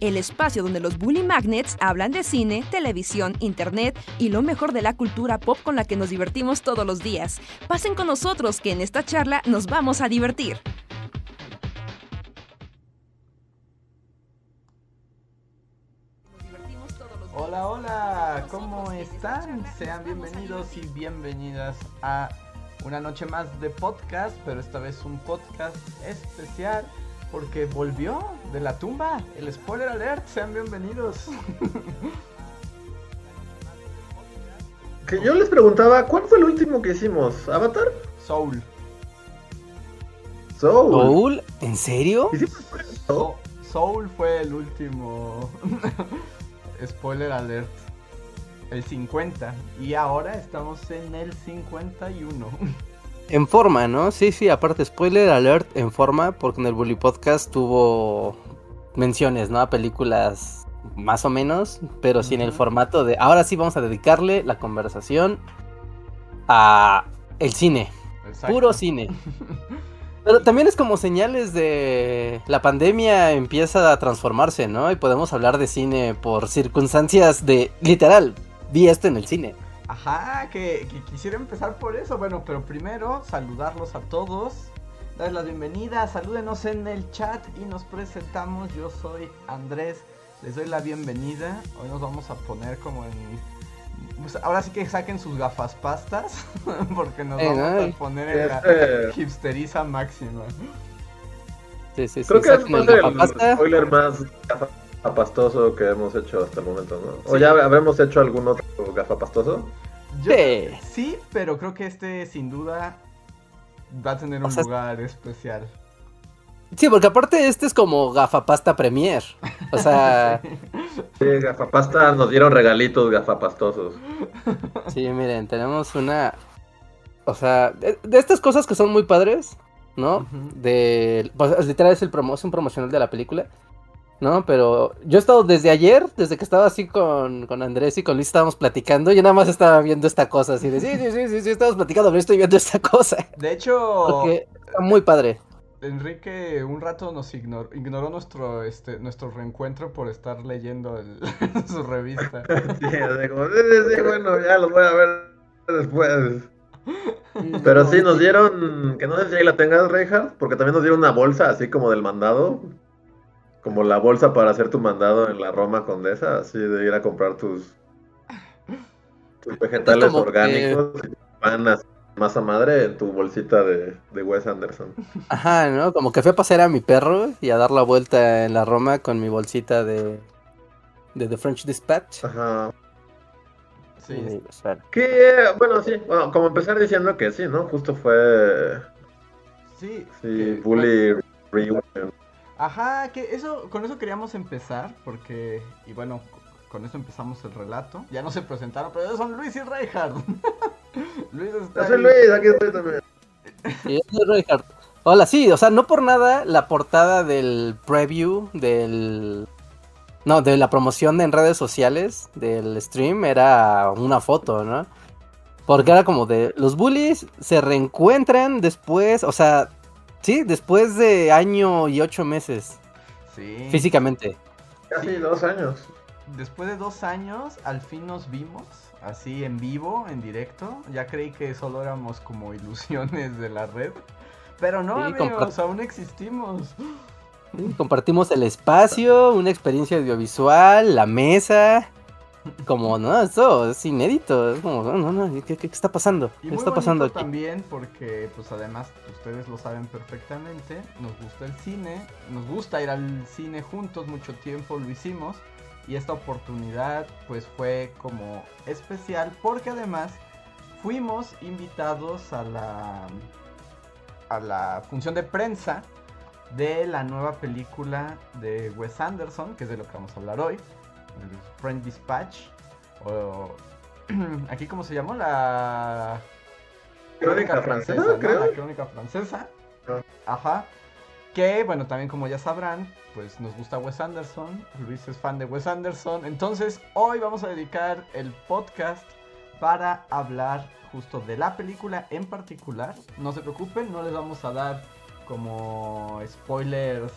El espacio donde los Bully Magnets hablan de cine, televisión, internet y lo mejor de la cultura pop con la que nos divertimos todos los días. Pasen con nosotros que en esta charla nos vamos a divertir. Hola, hola, ¿cómo están? Sean bienvenidos y bienvenidas a una noche más de podcast, pero esta vez un podcast especial porque volvió de la tumba. El spoiler alert, sean bienvenidos. Que yo les preguntaba, ¿cuál fue el último que hicimos? ¿Avatar? Soul. Soul. ¿Soul? ¿En serio? ¿Hicimos Soul? Soul fue el último. spoiler alert. El 50. Y ahora estamos en el 51. En forma, ¿no? Sí, sí, aparte, spoiler alert en forma, porque en el Bully Podcast tuvo menciones, ¿no? A películas más o menos, pero sí en el Ujú. formato de. Ahora sí vamos a dedicarle la conversación a el cine, Exacto. puro cine. Pero también es como señales de la pandemia empieza a transformarse, ¿no? Y podemos hablar de cine por circunstancias de literal. Vi esto en el cine. Ajá, que, que quisiera empezar por eso. Bueno, pero primero saludarlos a todos. Darles la bienvenida, salúdenos en el chat y nos presentamos. Yo soy Andrés, les doy la bienvenida. Hoy nos vamos a poner como en... pues, ahora sí que saquen sus gafas pastas, porque nos Eh, vamos ay. a poner en la Este, hipsteriza máxima. Sí, sí, sí. creo que es el más el spoiler más gafapastoso que hemos hecho hasta el momento, ¿no? ¿O ya habremos hecho algún otro gafapastoso? Yo, Sí. sí, pero creo que este sin duda va a tener un sea, lugar especial. Sí, porque aparte este es como gafapasta premier. O sea, Sí, gafapasta nos dieron regalitos gafapastosos. sí, miren, tenemos una... O sea, de, de estas cosas que son muy padres, ¿no? De... Pues, literal es el promo, es un promocional de la película. ¿No? Pero yo he estado desde ayer, desde que estaba así con, con Andrés y con Luis estábamos platicando, yo nada más estaba viendo esta cosa así de, sí, sí, sí, sí, sí, estamos platicando, pero estoy viendo esta cosa. De hecho, Porque está muy padre. Enrique un rato nos ignoró, ignoró nuestro este nuestro reencuentro por estar leyendo el- su revista. Sí, como, sí, sí, sí, bueno, ya los voy a ver después. Pero sí, nos dieron, que no sé si ahí la tengas, Reinhardt, porque también nos dieron una bolsa así como del mandado. Como la bolsa para hacer tu mandado en la Roma Condesa, así de ir a comprar tus, tus vegetales como que- orgánicos y pan así, masa madre en tu bolsita de, de Wes Anderson. Ajá, ¿no? Como que fui a pasear a mi perro y a dar la vuelta en la Roma con mi bolsita de, de The French Dispatch. Ajá. Sí, Que, bueno, sí, bueno, como empezar diciendo que sí, ¿no? Justo fue, sí. sí, que- Bully Reunion. Ajá, que eso con eso queríamos empezar porque y bueno, con eso empezamos el relato. Ya no se presentaron, pero ellos son Luis y Reinhardt. Luis está Yo soy. Luis, aquí estoy también. y yo soy Reinhardt. Hola, sí, o sea, no por nada la portada del preview del... No, de la promoción en redes sociales del stream era una foto, ¿no? Porque era como de los bullies se reencuentran después, o sea, sí, después de año y ocho meses, Sí. físicamente. Casi Sí. dos años. Después de dos años, al fin nos vimos, así en vivo, en directo. Ya creí que solo éramos como ilusiones de la red. Pero no, Sí, amigos, aún existimos. Sí, Compartimos el espacio, una experiencia audiovisual, la mesa. Como, no, esto es inédito. Es como, no, no, no, ¿qué, qué- está pasando? Y ¿Qué muy está pasando aquí? también porque, pues además, ustedes lo saben perfectamente, nos gusta el cine, nos gusta ir al cine juntos, mucho tiempo lo hicimos. Y esta oportunidad, pues fue como especial porque además fuimos invitados a la, a la función de prensa de la nueva película de Wes Anderson, que es de lo que vamos a hablar hoy, el Friend Dispatch, o aquí cómo se llamó la Crónica francesa, ¿no? creo. La crónica francesa. Ah. Ajá. Que bueno, también como ya sabrán, pues nos gusta Wes Anderson. Luis es fan de Wes Anderson. Entonces, hoy vamos a dedicar el podcast para hablar justo de la película en particular. No se preocupen, no les vamos a dar como spoilers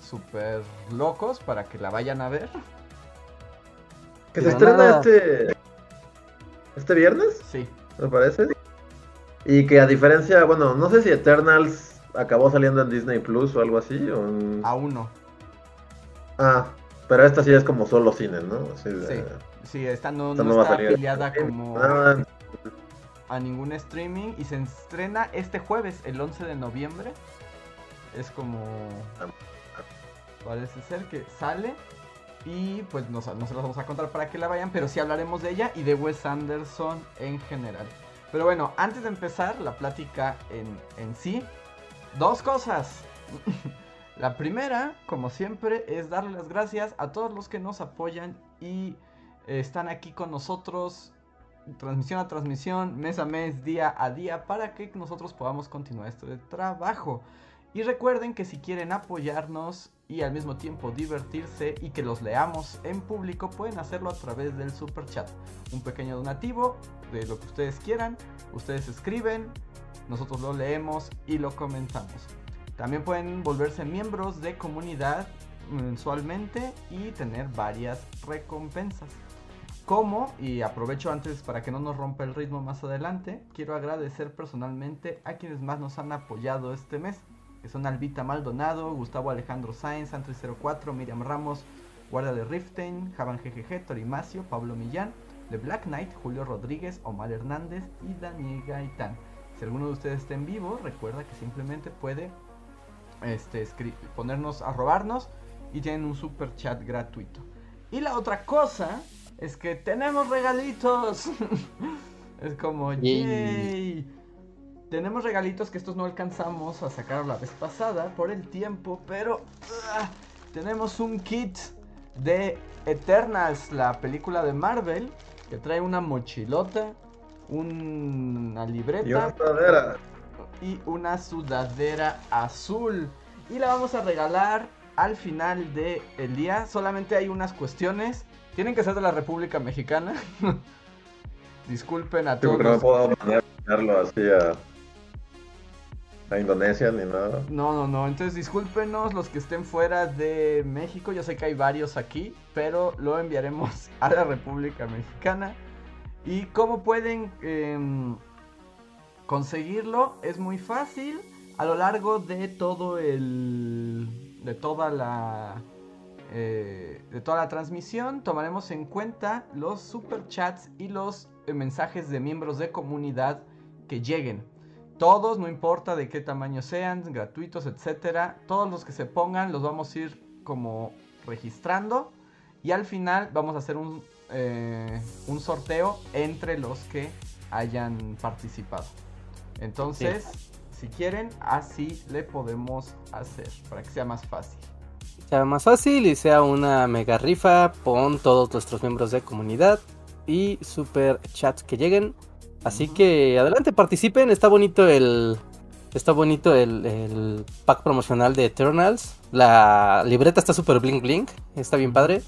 súper locos para que la vayan a ver. Que se estrena nada. este. Este viernes, Sí, me parece. Y que a diferencia, bueno, no sé si Eternals acabó saliendo en Disney Plus o algo así. O en- aún no. Ah, pero esta sí es como solo cine, ¿no? Así de- Sí. Sí, esta no, Esta no está afiliada como Ah, a ningún streaming y se estrena este jueves, el 11 de noviembre. Es como... Parece ser que sale y pues no, se las vamos a contar para que la vayan, pero sí hablaremos de ella y de Wes Anderson en general. Pero bueno, antes de empezar la plática en, en sí, dos cosas. la primera, como siempre, es darle las gracias a todos los que nos apoyan y eh, están aquí con nosotros transmisión a transmisión, mes a mes, día a día, para que nosotros podamos continuar esto de trabajo. Y recuerden que si quieren apoyarnos y al mismo tiempo divertirse y que los leamos en público, pueden hacerlo a través del super chat. Un pequeño donativo de lo que ustedes quieran, ustedes escriben, nosotros lo leemos y lo comentamos. También pueden volverse miembros de comunidad mensualmente y tener varias recompensas. Como, y aprovecho antes para que no nos rompa el ritmo más adelante, quiero agradecer personalmente a quienes más nos han apoyado este mes, que son Albita Maldonado, Gustavo Alejandro Sáenz, Antri04, Miriam Ramos, Guardia de Riften, Javan GGG, Torimacio, Pablo Millán, The Black Knight, Julio Rodríguez, Omar Hernández y Daniel Gaitán. Si alguno de ustedes está en vivo, recuerda que simplemente puede este, ponernos a robarnos y tienen un super chat gratuito. Y la otra cosa es que tenemos regalitos. es como, Yay. Tenemos regalitos que estos no alcanzamos a sacar la vez pasada por el tiempo, pero ah, tenemos un kit de Eternals, la película de Marvel, que trae una mochilota, una libreta y una sudadera. y una sudadera azul. Y la vamos a regalar al final del el día. Solamente hay unas cuestiones. Tienen que ser de la República Mexicana. Disculpen a todos. porque no los- puedo así a, a Indonesia ni nada. No, no, no. Entonces discúlpenos los que estén fuera de México. Yo sé que hay varios aquí, pero lo enviaremos a la República Mexicana. ¿Y cómo pueden em, conseguirlo? Es muy fácil. A lo largo de todo el. de toda la. eh, de toda la transmisión tomaremos en cuenta los superchats y los eh, mensajes de miembros de comunidad que lleguen. Todos, no importa de qué tamaño sean, gratuitos, etcétera, todos los que se pongan los vamos a ir como registrando y al final vamos a hacer un, eh, un sorteo entre los que hayan participado. Entonces, si quieren, así le podemos hacer para que sea más fácil. sea más fácil y sea una mega rifa con todos nuestros miembros de comunidad y super chats que lleguen. Así que adelante, participen. Está bonito el. Está bonito el, el pack promocional de Eternals. La libreta está súper bling bling. Está bien padre.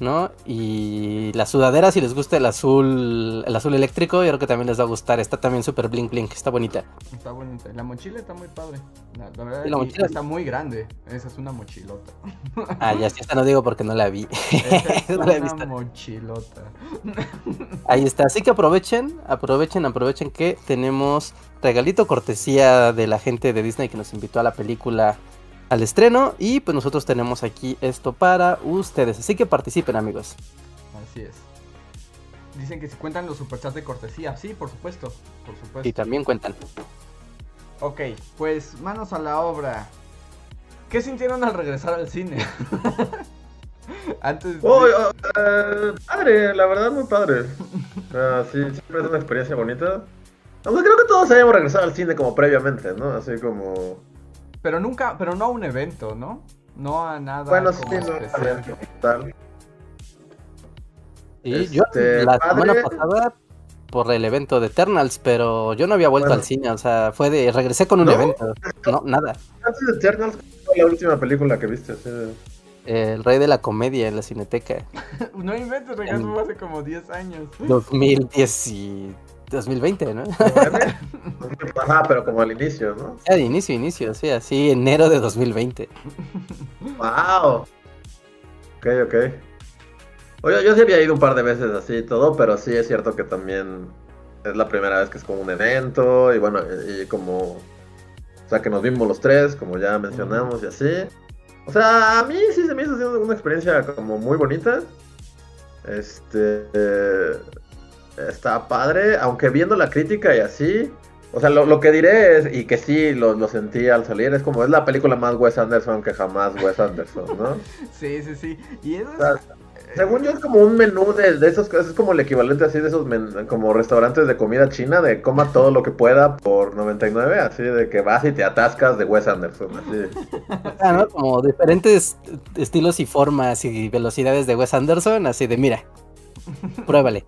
¿No? Y la sudadera, si les gusta el azul. El azul eléctrico, yo creo que también les va a gustar. Está también súper bling bling. Está bonita. Está bonita. La mochila está muy padre. La, la verdad, la mochila- está muy grande. Esa es una mochilota. Ah, ya, esta no digo porque no la vi. Esa es No la una mochilota. Ahí está, así que aprovechen, aprovechen, aprovechen que tenemos regalito cortesía de la gente de Disney que nos invitó a la película al estreno y pues nosotros tenemos aquí esto para ustedes, así que participen amigos. Así es. Dicen que si cuentan los superchats de cortesía. Sí, por supuesto. Por supuesto. Y también cuentan. Ok, pues manos a la obra. ¿Qué sintieron al regresar al cine? Antes de- Oh, oh, eh, padre, la verdad, muy padre. Ah, sí, siempre es una experiencia bonita. Aunque creo que todos hayamos regresado al cine como previamente, ¿no? Así como. Pero nunca, pero no a un evento, ¿no? No a nada Bueno, sí, como no, especial. también, tal. Y yo Este, la padre. semana pasada por el evento de Eternals, pero yo no había vuelto Bueno. al cine, o sea, fue de regresé con un ¿No? evento. No, nada. Antes de Eternals, ¿cuál fue la última película que viste? Así de- El rey de la comedia en la cineteca. No inventes, regresó hace como 10 años. 2010 y 2020, ¿no? Ajá, pero como al inicio, ¿no? Ya de inicio, inicio, sí, así enero de 2020. ¡Wow! Ok, ok. Oye, yo sí había ido un par de veces así y todo, pero sí es cierto que también es la primera vez que es como un evento y bueno, y como... O sea, que nos vimos los tres, como ya mencionamos y así. O sea, a mí sí se me hizo una experiencia como muy bonita. Este... está padre, aunque viendo la crítica y así... O sea, lo, que diré es, y que sí lo, lo, sentí al salir, es como es la película más Wes Anderson que jamás Wes Anderson, ¿no? sí, sí, sí. Y eso según yo es como un menú de, de esos, es como el equivalente así de esos como restaurantes de comida china, de coma todo lo que pueda por 99, así de que vas y te atascas de Wes Anderson, así. Ah, ¿no? Como diferentes estilos y formas y velocidades de Wes Anderson, así de mira, pruébale.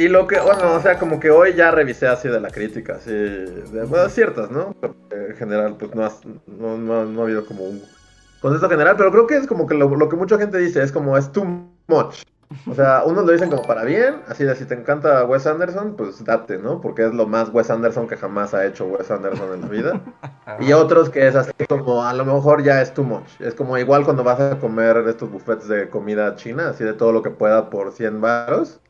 Y lo que, bueno, o sea, como que hoy ya revisé así de la crítica, así, de, bueno, ciertas, ¿no? en general, pues no, no, no, no ha habido como un concepto general, pero creo que es como que lo, que mucha gente dice, es como es too much. O sea, unos lo dicen como para bien, así de si te encanta Wes Anderson, pues date, ¿no? Porque es lo más Wes Anderson que jamás ha hecho Wes Anderson en la vida. y otros que es así como, a lo mejor ya es too much. Es como igual cuando vas a comer estos buffets de comida china, así de todo lo que pueda por 100 baros.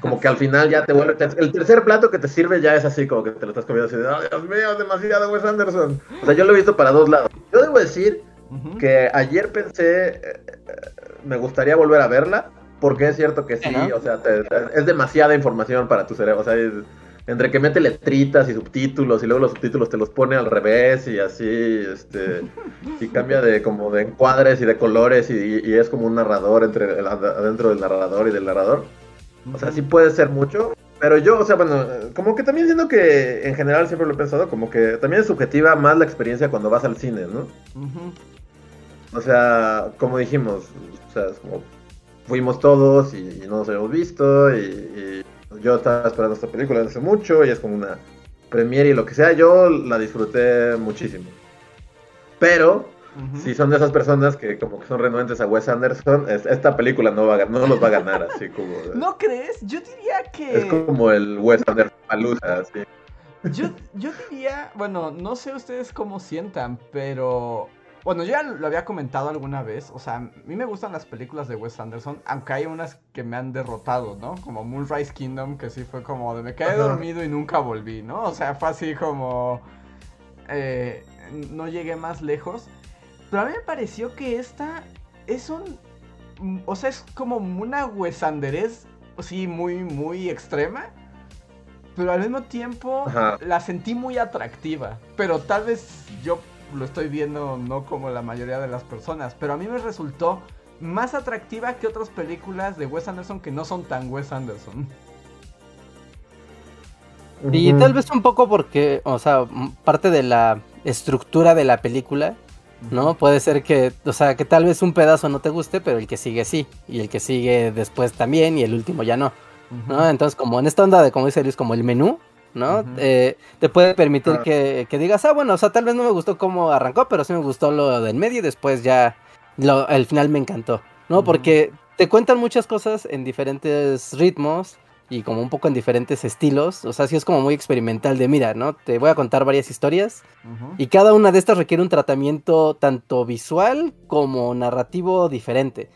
Como que al final ya te vuelve... El tercer plato que te sirve ya es así, como que te lo estás comiendo así de, Dios mío, demasiado Wes Anderson! O sea, yo lo he visto para dos lados. Yo debo decir que ayer pensé, eh, me gustaría volver a verla, porque es cierto que sí, o sea, es demasiada información para tu cerebro, o sea, entre que mete letritas y subtítulos y luego los subtítulos te los pone al revés y así, este, y cambia de como de encuadres y de colores y, es como un narrador entre adentro del narrador y del narrador. O sea, sí puede ser mucho, pero yo, o sea, bueno, como que también siento que en general siempre lo he pensado, como que también es subjetiva más la experiencia cuando vas al cine, ¿no? O sea, como dijimos, o sea, como fuimos todos y, no nos habíamos visto y, yo estaba esperando esta película hace mucho y es como una premiere y lo que sea, yo la disfruté muchísimo. Pero, si son de esas personas que como que son renuentes a Wes Anderson, esta película no, va a, no los va a ganar, así como... ¿No crees? Yo diría que... Es como el Wes Anderson Palusa, así. Yo, yo diría, bueno, no sé ustedes cómo sientan, pero bueno, yo ya lo había comentado alguna vez. O sea, a mí me gustan las películas de Wes Anderson, aunque hay unas que me han derrotado, ¿no? Como Moonrise Kingdom, que sí fue como de me quedé dormido y nunca volví, ¿no? O sea, fue así como. Eh, no llegué más lejos. Pero a mí me pareció que esta es un. O sea, es como una Wes Anderes, sí, muy, muy extrema. Pero al mismo tiempo la sentí muy atractiva. Pero tal vez yo lo estoy viendo no como la mayoría de las personas, pero a mí me resultó más atractiva que otras películas de Wes Anderson que no son tan Wes Anderson. Y tal vez un poco porque, o sea, parte de la estructura de la película, ¿no? Puede ser que, o sea, que tal vez un pedazo no te guste, pero el que sigue sí, y el que sigue después también, y el último ya no, ¿no? Entonces, como en esta onda de, como dice Luis, como el menú, ¿no? Eh, te puede permitir que, digas, ah, bueno, o sea, tal vez no me gustó cómo arrancó, pero sí me gustó lo del medio y después ya lo, el final me encantó, ¿no? Porque te cuentan muchas cosas en diferentes ritmos y como un poco en diferentes estilos, o sea, sí es como muy experimental de, mira, ¿no? Te voy a contar varias historias y cada una de estas requiere un tratamiento tanto visual como narrativo diferente.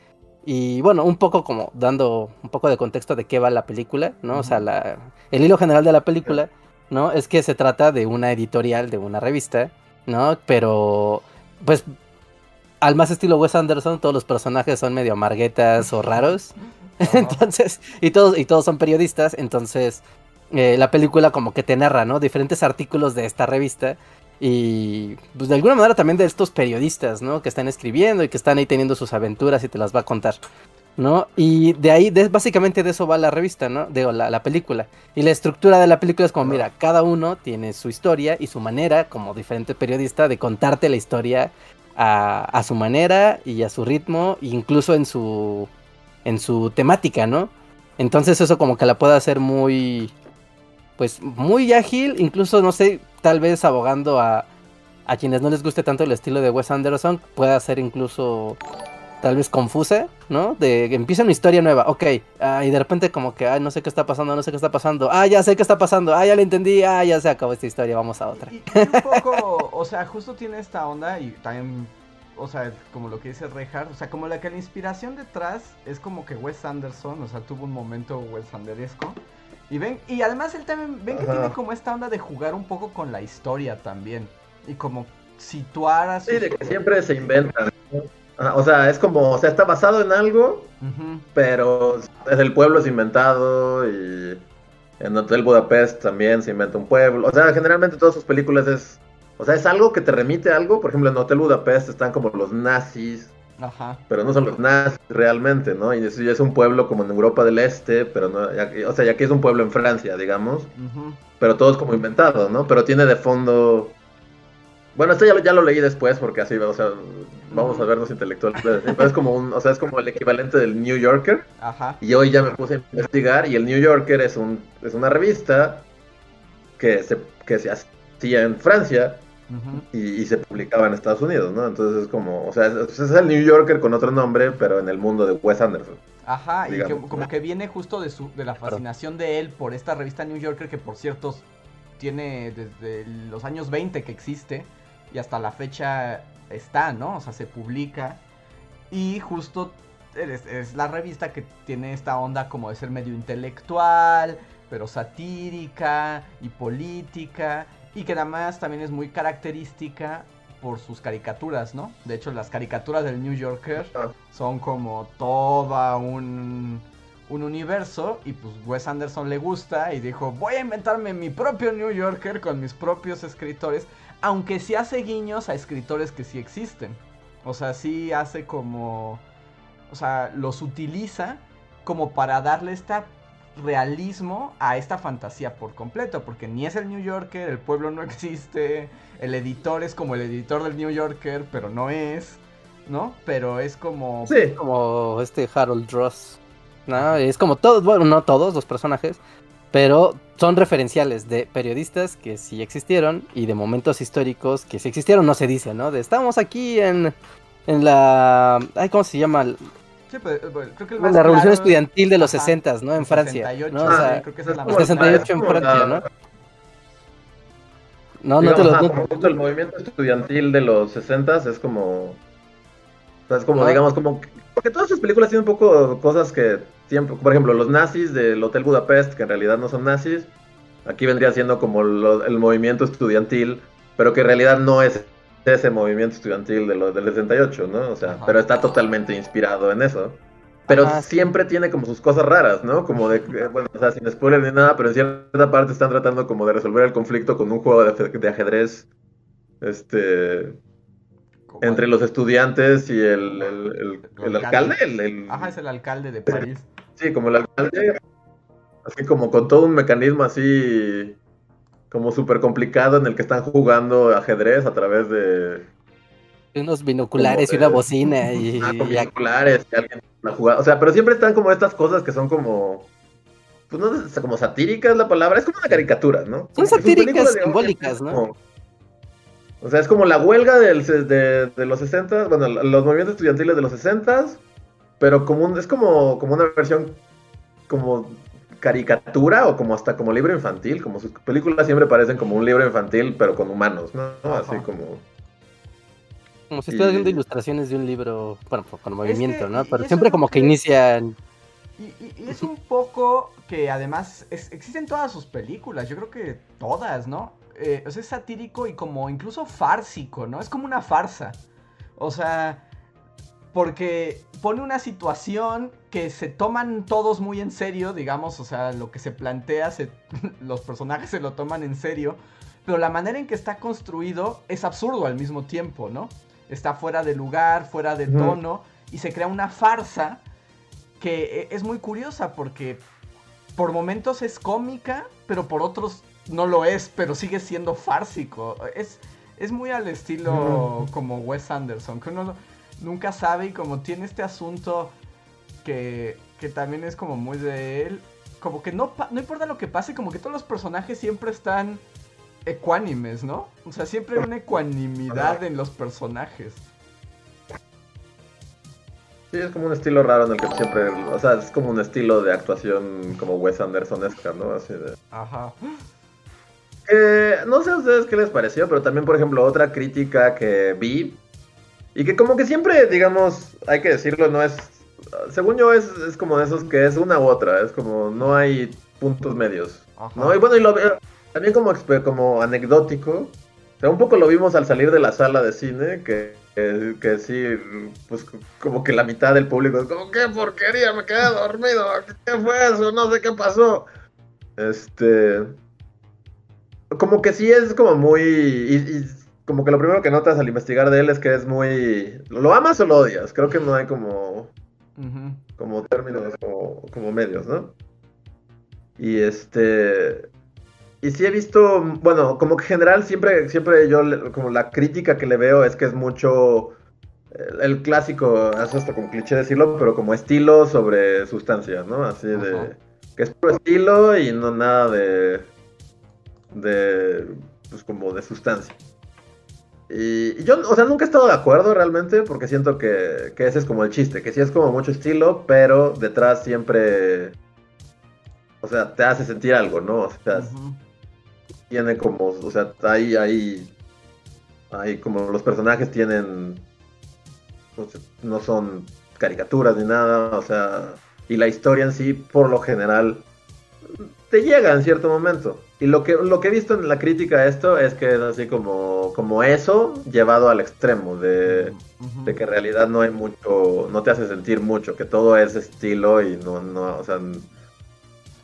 Y bueno, un poco como dando un poco de contexto de qué va la película, ¿no? O sea, la, el hilo general de la película, ¿no? Es que se trata de una editorial, de una revista, ¿no? Pero, pues, al más estilo Wes Anderson, todos los personajes son medio amarguetas o raros. entonces, y todos, y todos son periodistas, entonces eh, la película como que te narra, ¿no? Diferentes artículos de esta revista y pues de alguna manera también de estos periodistas, ¿no? Que están escribiendo y que están ahí teniendo sus aventuras y te las va a contar, ¿no? Y de ahí, básicamente de eso va la revista, ¿no? De la, la, película. Y la estructura de la película es como, mira, cada uno tiene su historia y su manera, como diferente periodista, de contarte la historia a, a su manera y a su ritmo, incluso en su, en su temática, ¿no? Entonces eso como que la puede hacer muy, pues muy ágil, incluso no sé, tal vez abogando a, a quienes no les guste tanto el estilo de Wes Anderson, pueda ser incluso tal vez confusa, ¿no? De que empieza una historia nueva, ok, ah, y de repente como que, ay, no sé qué está pasando, no sé qué está pasando, ah, ya sé qué está pasando, ah, ya lo entendí, ah, ya se acabó esta historia, vamos a otra. Y, y un poco, o sea, justo tiene esta onda y también, o sea, como lo que dice Reinhardt, o sea, como la que la inspiración detrás es como que Wes Anderson, o sea, tuvo un momento Wes Anderesco. Y ven, y además él también, ven que Ajá. tiene como esta onda de jugar un poco con la historia también. Y como situar a Sí, de que siempre se inventan. ¿no? Ajá, o sea, es como, o sea, está basado en algo, pero el pueblo es inventado y en Hotel Budapest también se inventa un pueblo. O sea, generalmente todas sus películas es, o sea, es algo que te remite a algo. Por ejemplo, en Hotel Budapest están como los nazis, Ajá. pero no son los nazis realmente, ¿no? Y eso ya es un pueblo como en Europa del Este, pero no, ya- o sea, ya aquí es un pueblo en Francia, digamos, ujú. pero todo es como inventado, ¿no? Pero tiene de fondo... Bueno, esto ya, lo- ya lo leí después porque así, o sea, vamos a vernos intelectuales. Pero es como un, o sea, es como el equivalente del New Yorker. Ajá. Y hoy ya me puse a investigar y el New Yorker es un es una revista que se que se hacía en Francia y, y se publicaba en Estados Unidos, ¿no? Entonces es como, o sea, es, es el New Yorker con otro nombre, pero en el mundo de Wes Anderson. Ajá, y que, como que viene justo de su de la fascinación de él por esta revista New Yorker que por cierto tiene desde los años 20 que existe y hasta la fecha está, ¿no? O sea, se publica y justo es, es la revista que tiene esta onda como de ser medio intelectual, pero satírica y política y que además también es muy característica por sus caricaturas, ¿no? De hecho, las caricaturas del New Yorker Ah. son como toda un, un universo y pues Wes Anderson le gusta y dijo voy a inventarme mi propio New Yorker con mis propios escritores, aunque sí hace guiños a escritores que sí existen. O sea, sí hace como... O sea, los utiliza como para darle esta realismo a esta fantasía por completo, porque ni es el New Yorker, el pueblo no existe, el editor es como el editor del New Yorker, pero no es, ¿no? Pero es como... Sí, Como este Harold Ross, ¿no? Es como todos, bueno, no todos los personajes, pero son referenciales de periodistas que sí existieron y de momentos históricos que sí existieron, no se dice, ¿no? De estamos aquí en, en la... Ay, ¿cómo se llama? Sí, pues, bueno, creo que el La revolución claro- estudiantil de los Ajá, 60, ¿no? En Francia. 68, ¿no? O sea, creo que esa es la como- más 68 es en Francia, ¿no? No, no digamos, te lo... no- el movimiento estudiantil de los 60 es como. O sea, es como, No. digamos, como. Porque todas sus películas tienen un poco cosas que siempre. Por ejemplo, los nazis del Hotel Budapest, que en realidad no son nazis. Aquí vendría siendo como lo- el movimiento estudiantil, pero que en realidad no es ese movimiento estudiantil de lo, del 68, ¿no? O sea, Ajá. pero está totalmente inspirado en eso. Pero Ajá, sí. siempre tiene como sus cosas raras, ¿no? Como de, bueno, o sea, sin spoiler ni nada, pero en cierta parte están tratando como de resolver el conflicto con un juego de, de ajedrez, este, entre los estudiantes y el, el, el- el alcalde. alcalde, el, el- Ajá, es el alcalde de París. sí, como el alcalde, así como con todo un mecanismo así, como súper complicado en el que están jugando ajedrez a través de, unos binoculares y una bocina y, ah, con binoculares, y alguien la jugada. O sea, pero siempre están como estas cosas que son como. Pues no sé, como satírica es la palabra, es como una caricatura, ¿no? Son satíricas digamos, simbólicas, es ¿no? como- o sea, es como la huelga del, de, de los 60, bueno, los movimientos estudiantiles de los 60, pero como un, es como, como una versión como caricatura o como hasta como libro infantil, como sus películas siempre parecen como un libro infantil, pero con humanos, ¿no? Así como... como si estuviera viendo y- ilustraciones de un libro, bueno, con movimiento, que- ¿no? Pero siempre como que inician... Y, y- y es un poco que además es- existen todas sus películas, yo creo que todas, ¿no? Eh, o sea, es satírico y como incluso fársico, ¿no? Es como una farsa. O sea, porque pone una situación que se toman todos muy en serio, digamos, o sea, lo que se plantea, se- los personajes se lo toman en serio, pero la manera en que está construido es absurdo al mismo tiempo, ¿no? Está fuera de lugar, fuera de tono, y se crea una farsa que e- es muy curiosa porque por momentos es cómica, pero por otros no lo es, pero sigue siendo fársico. Es, es muy al estilo como Wes Anderson, que uno nunca sabe y como tiene este asunto que, que también es como muy de él, como que no, no importa lo que pase, como que todos los personajes siempre están ecuánimes, ¿no? O sea, siempre hay una ecuanimidad en los personajes. Sí, es como un estilo raro en el que siempre, o sea, es como un estilo de actuación como Wes Andersonesca, ¿no? Así de... Ajá. Eh, no sé a ustedes qué les pareció, pero también, por ejemplo, otra crítica que vi y que como que siempre, digamos, hay que decirlo, no es, según yo es, es como de esos que es una u otra, es como no hay puntos medios, Ajá. ¿no? Y bueno, y lo, también como, como anecdótico, o sea, un poco lo vimos al salir de la sala de cine, que, que, que sí, pues como que la mitad del público es como, qué porquería, me quedé dormido, ¿qué fue eso? No sé qué pasó. Este... Como que sí es como muy... Y, y como que lo primero que notas al investigar de él es que es muy... ¿Lo amas o lo odias? Creo que no hay como como términos como, como medios, ¿no? Y este. Y sí he visto, bueno, como que en general siempre, siempre yo, como la crítica que le veo es que es mucho el, el clásico, es hasta como cliché decirlo, pero como estilo sobre sustancia, ¿no? Así de, que es puro estilo y no nada de, de, pues como de sustancia. Y yo, o sea, nunca he estado de acuerdo realmente porque siento que, que ese es como el chiste, que sí es como mucho estilo, pero detrás siempre, o sea, te hace sentir algo, ¿no? O sea, tiene como, o sea, ahí, ahí, ahí como los personajes tienen, o sea, no son caricaturas ni nada, o sea, y la historia en sí, por lo general, te llega en cierto momento. Y lo que, lo que he visto en la crítica a esto es que es así como, como eso llevado al extremo, de, de que en realidad no hay mucho, no te hace sentir mucho, que todo es estilo y no, no, o sea,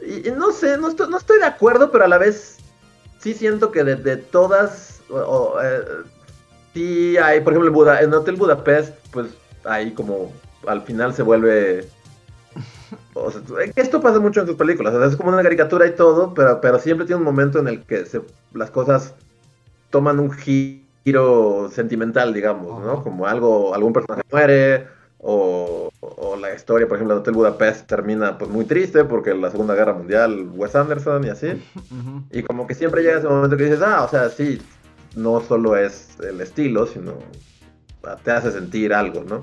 y, y no sé, no estoy, no estoy de acuerdo, pero a la vez sí siento que de, de todas, o- o, eh, sí hay, por ejemplo, en, Buda, en Hotel Budapest, pues ahí como al final se vuelve... O sea, que esto pasa mucho en sus películas, o sea, es como una caricatura y todo, pero, pero siempre tiene un momento en el que se, las cosas toman un giro sentimental, digamos, ¿no? Como algo, algún personaje muere, o, o la historia, por ejemplo, de Hotel Budapest termina pues muy triste porque la Segunda Guerra Mundial, Wes Anderson y así. Y como que siempre llega ese momento que dices, ah, o sea, sí, no solo es el estilo, sino te hace sentir algo, ¿no?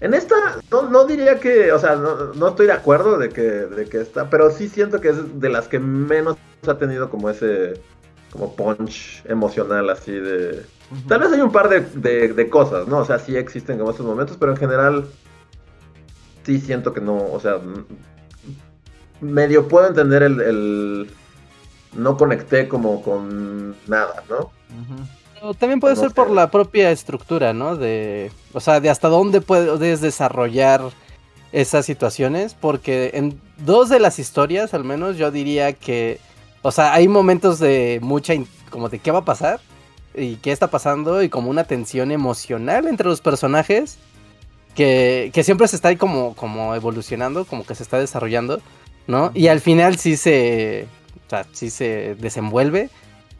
En esta, no, no diría que, o sea, no, no estoy de acuerdo de que, de que está, pero sí siento que es de las que menos ha tenido como ese, como punch emocional así de... Tal vez hay un par de, de- de cosas, ¿no? O sea, sí existen como esos momentos, pero en general sí siento que no, o sea, medio puedo entender el, el- no conecté como con nada, ¿no? Ujú. Pero también puede ser por la propia estructura, ¿no? De, o sea, de hasta dónde puedes desarrollar esas situaciones, porque en dos de las historias, al menos, yo diría que, o sea, hay momentos de mucha, como de qué va a pasar y qué está pasando y como una tensión emocional entre los personajes que, que siempre se está ahí como, como evolucionando, como que se está desarrollando, ¿no? Y al final sí se, o sea, sí se desenvuelve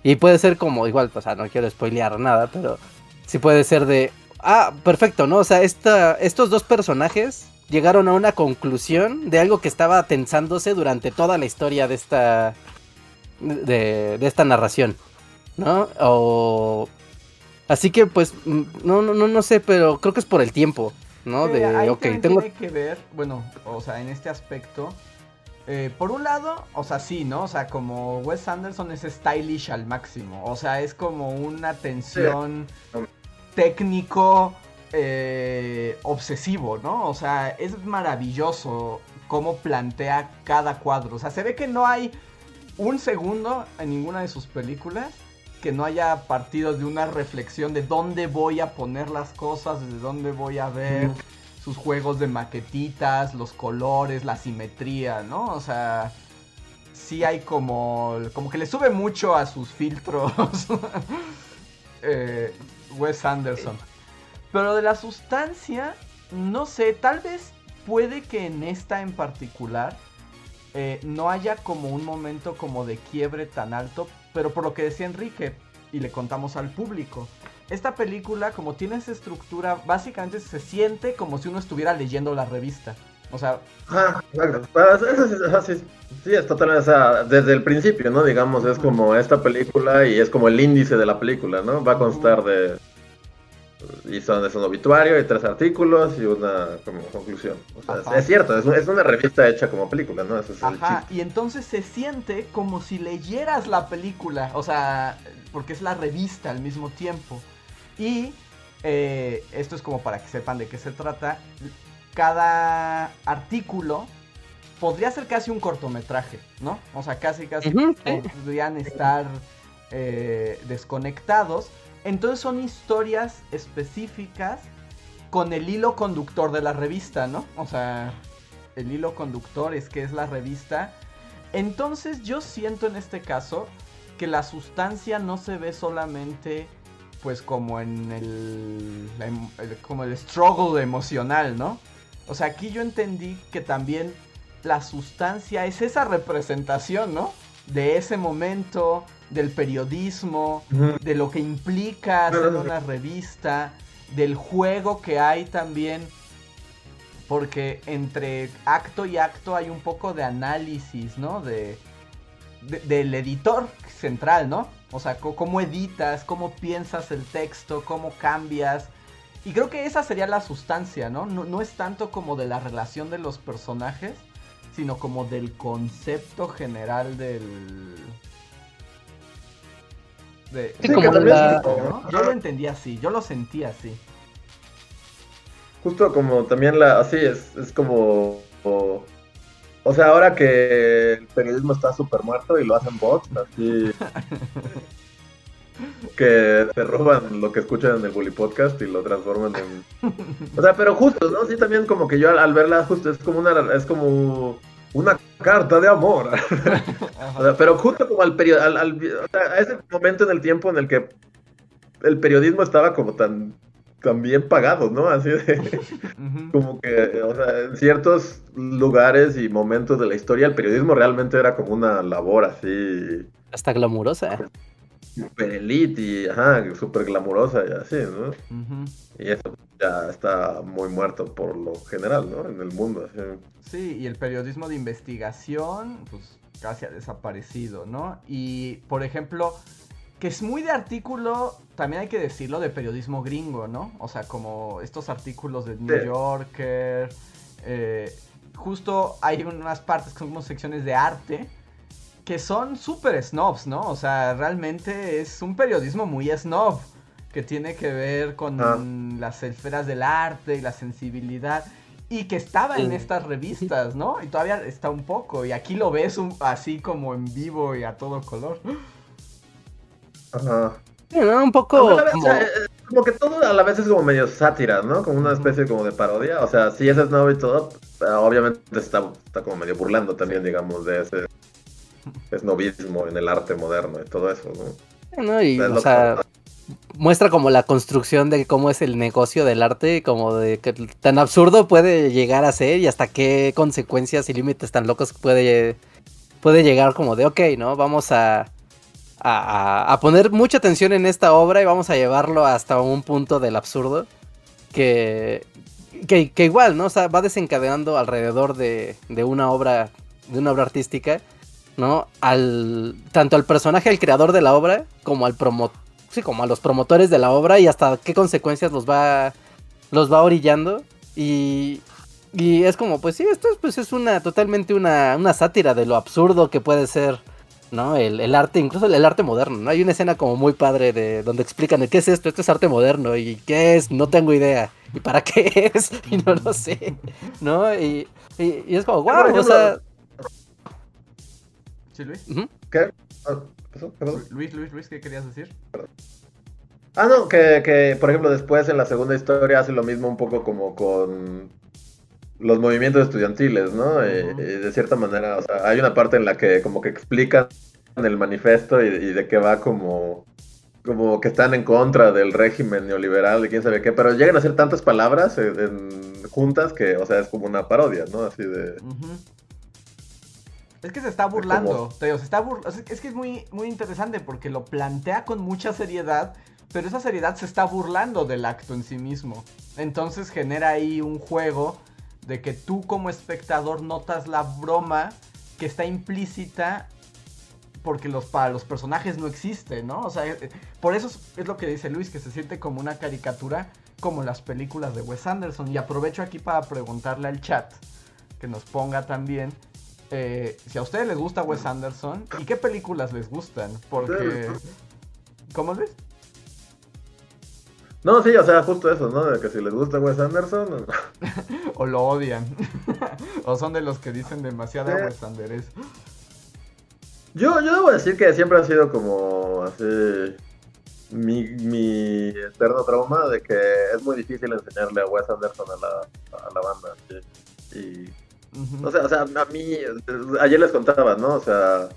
y puede ser como, igual, o sea, no quiero spoilear nada, pero sí puede ser de, ah, perfecto, ¿no? O sea, esta, estos dos personajes llegaron a una conclusión de algo que estaba tensándose durante toda la historia de esta, de, de esta narración, ¿no? O... Así que pues, mm, no, no, no, no sé, pero creo que es por el tiempo, ¿no? Sí, De, ahí ok, tengo... tiene que ver, bueno, o sea, en este aspecto. Eh, por un lado, o sea, sí, ¿no? O sea, como Wes Anderson es stylish al máximo. O sea, es como una tensión técnico eh, obsesivo, ¿no? O sea, es maravilloso cómo plantea cada cuadro. O sea, se ve que no hay un segundo en ninguna de sus películas que no haya partido de una reflexión de dónde voy a poner las cosas, de dónde voy a ver sus juegos de maquetitas, los colores, la simetría, ¿no? O sea, sí hay como, como que le sube mucho a sus filtros eh, Wes Anderson. Pero de la sustancia, no sé, tal vez puede que en esta en particular eh, no haya como un momento como de quiebre tan alto, pero por lo que decía Enrique, y le contamos al público, esta película como tiene esa estructura, básicamente se siente como si uno estuviera leyendo la revista. O sea, Ah, sí, ajá, sí, sí, es o sea, desde el principio, ¿no? Digamos, es como esta película y es como el índice de la película, ¿no? Va a constar de, y son, es un obituario y tres artículos y una como conclusión. O sea, es cierto, es, es una revista hecha como película, ¿no? Es Ajá, y entonces se siente como si leyeras la película, o sea, porque es la revista al mismo tiempo. Y eh, esto es como para que sepan de qué se trata. Cada artículo podría ser casi un cortometraje, ¿no? O sea, casi, casi podrían estar eh, desconectados. Entonces son historias específicas con el hilo conductor de la revista, ¿no? O sea, el hilo conductor es que es la revista. Entonces yo siento en este caso que la sustancia no se ve solamente pues como en el, em- el- como el struggle emocional, ¿no? O sea, aquí yo entendí que también la sustancia es esa representación, ¿no? De ese momento, del periodismo, de lo que implica hacer una revista, del juego que hay también. Porque entre acto y acto hay un poco de análisis, ¿no? De, de- del editor central, ¿no? O sea, cómo editas, cómo piensas el texto, cómo cambias. Y creo que esa sería la sustancia, ¿no? No, no es tanto como de la relación de los personajes, sino como del concepto general del... de- Sí, de- como del la- escritor, ¿no? Yo lo entendí así, yo lo sentí así. Justo como también la, así es, es como, o, o sea, ahora que el periodismo está súper muerto y lo hacen bots, así, que te roban lo que escuchan en el Bully Podcast y lo transforman en, o sea, pero justo, ¿no? Sí, también como que yo al, al verla justo es como una, es como una carta de amor, O sea, pero justo como al periodo, al, al- o sea, a ese momento en el tiempo en el que el periodismo estaba como tan, tan bien pagado, ¿no? Así de, como que, o sea, en ciertos lugares y momentos de la historia el periodismo realmente era como una labor así Hasta glamurosa. super elite y, ajá, súper glamurosa y así, ¿no? Y eso ya está muy muerto por lo general, ¿no? En el mundo, así. Sí, y el periodismo de investigación, pues casi ha desaparecido, ¿no? Y, por ejemplo, que es muy de artículo, también hay que decirlo, de periodismo gringo, ¿no? O sea, como estos artículos de New Sí. Yorker, eh, justo hay unas partes que son como secciones de arte que son súper snobs, ¿no? O sea, realmente es un periodismo muy snob que tiene que ver con Ah. las esferas del arte y la sensibilidad y que estaba en estas revistas, ¿no? Y todavía está un poco y aquí lo ves un- así como en vivo y a todo color. Ajá. Sí, ¿no? Un poco Aunque a la vez, como... o sea, eh, como que todo a la vez es como medio sátira, ¿no? Como una especie como de parodia. O sea, sí es snob y todo, pero obviamente está, está como medio burlando también, digamos, de ese snobismo en el arte moderno y todo eso, ¿no? ¿no? Y, o sea, muestra como la construcción de cómo es el negocio del arte, como de que tan absurdo puede llegar a ser y hasta qué consecuencias y límites tan locos puede, puede llegar como de, ok, ¿no? Vamos a, a, poner mucha atención en esta obra y vamos a llevarlo hasta un punto del absurdo que, que, igual, ¿no? O va desencadenando alrededor de, de una obra, de una obra artística, ¿no? Al, tanto al personaje, al creador de la obra, como al promotor sí, como a los promotores de la obra y hasta qué consecuencias los va los va orillando y y es como pues sí esto es, pues es una totalmente una, una sátira de lo absurdo que puede ser no el, el arte incluso el, el arte moderno no hay una escena como muy padre de donde explican el qué es esto esto es arte moderno y qué es no tengo idea y para qué es y no lo sé no y, y, y es como wow o ejemplo, sea ¿Sí, Luis? ¿Qué? Ah, ¿qué pasó? ¿Qué pasó? Luis, Luis, Luis, ¿qué querías decir? Ah, no, que, que por ejemplo después en la segunda historia hace lo mismo un poco como con los movimientos estudiantiles, ¿no? Y de cierta manera, o sea, hay una parte en la que como que explican el manifiesto y, y de que va como, como que están en contra del régimen neoliberal y quién sabe qué, pero llegan a ser tantas palabras en- en- juntas que, o sea, es como una parodia, ¿no? Así de... Es que se está burlando, te digo, se está Es que es muy, muy interesante porque lo plantea con mucha seriedad, pero esa seriedad se está burlando del acto en sí mismo. Entonces genera ahí un juego de que tú como espectador notas la broma que está implícita porque los, para los personajes no existe, ¿no? O sea, eh, por eso es, es lo que dice Luis, que se siente como una caricatura como las películas de Wes Anderson. Y aprovecho aquí para preguntarle al chat que nos ponga también eh, si a ustedes les gusta Wes Anderson y qué películas les gustan. Porque... ¿Cómo Luis? No, sí, o sea, justo eso, ¿no? De que si les gusta Wes Anderson. o lo odian. o son de los que dicen demasiada Sí. Wes Anderson. Yo, yo debo decir que siempre ha sido como así mi, mi eterno trauma de que es muy difícil enseñarle a Wes Anderson a la, a la banda. sí. Y, o sea, o sea, a mí, ayer les contaba, ¿no? O sea,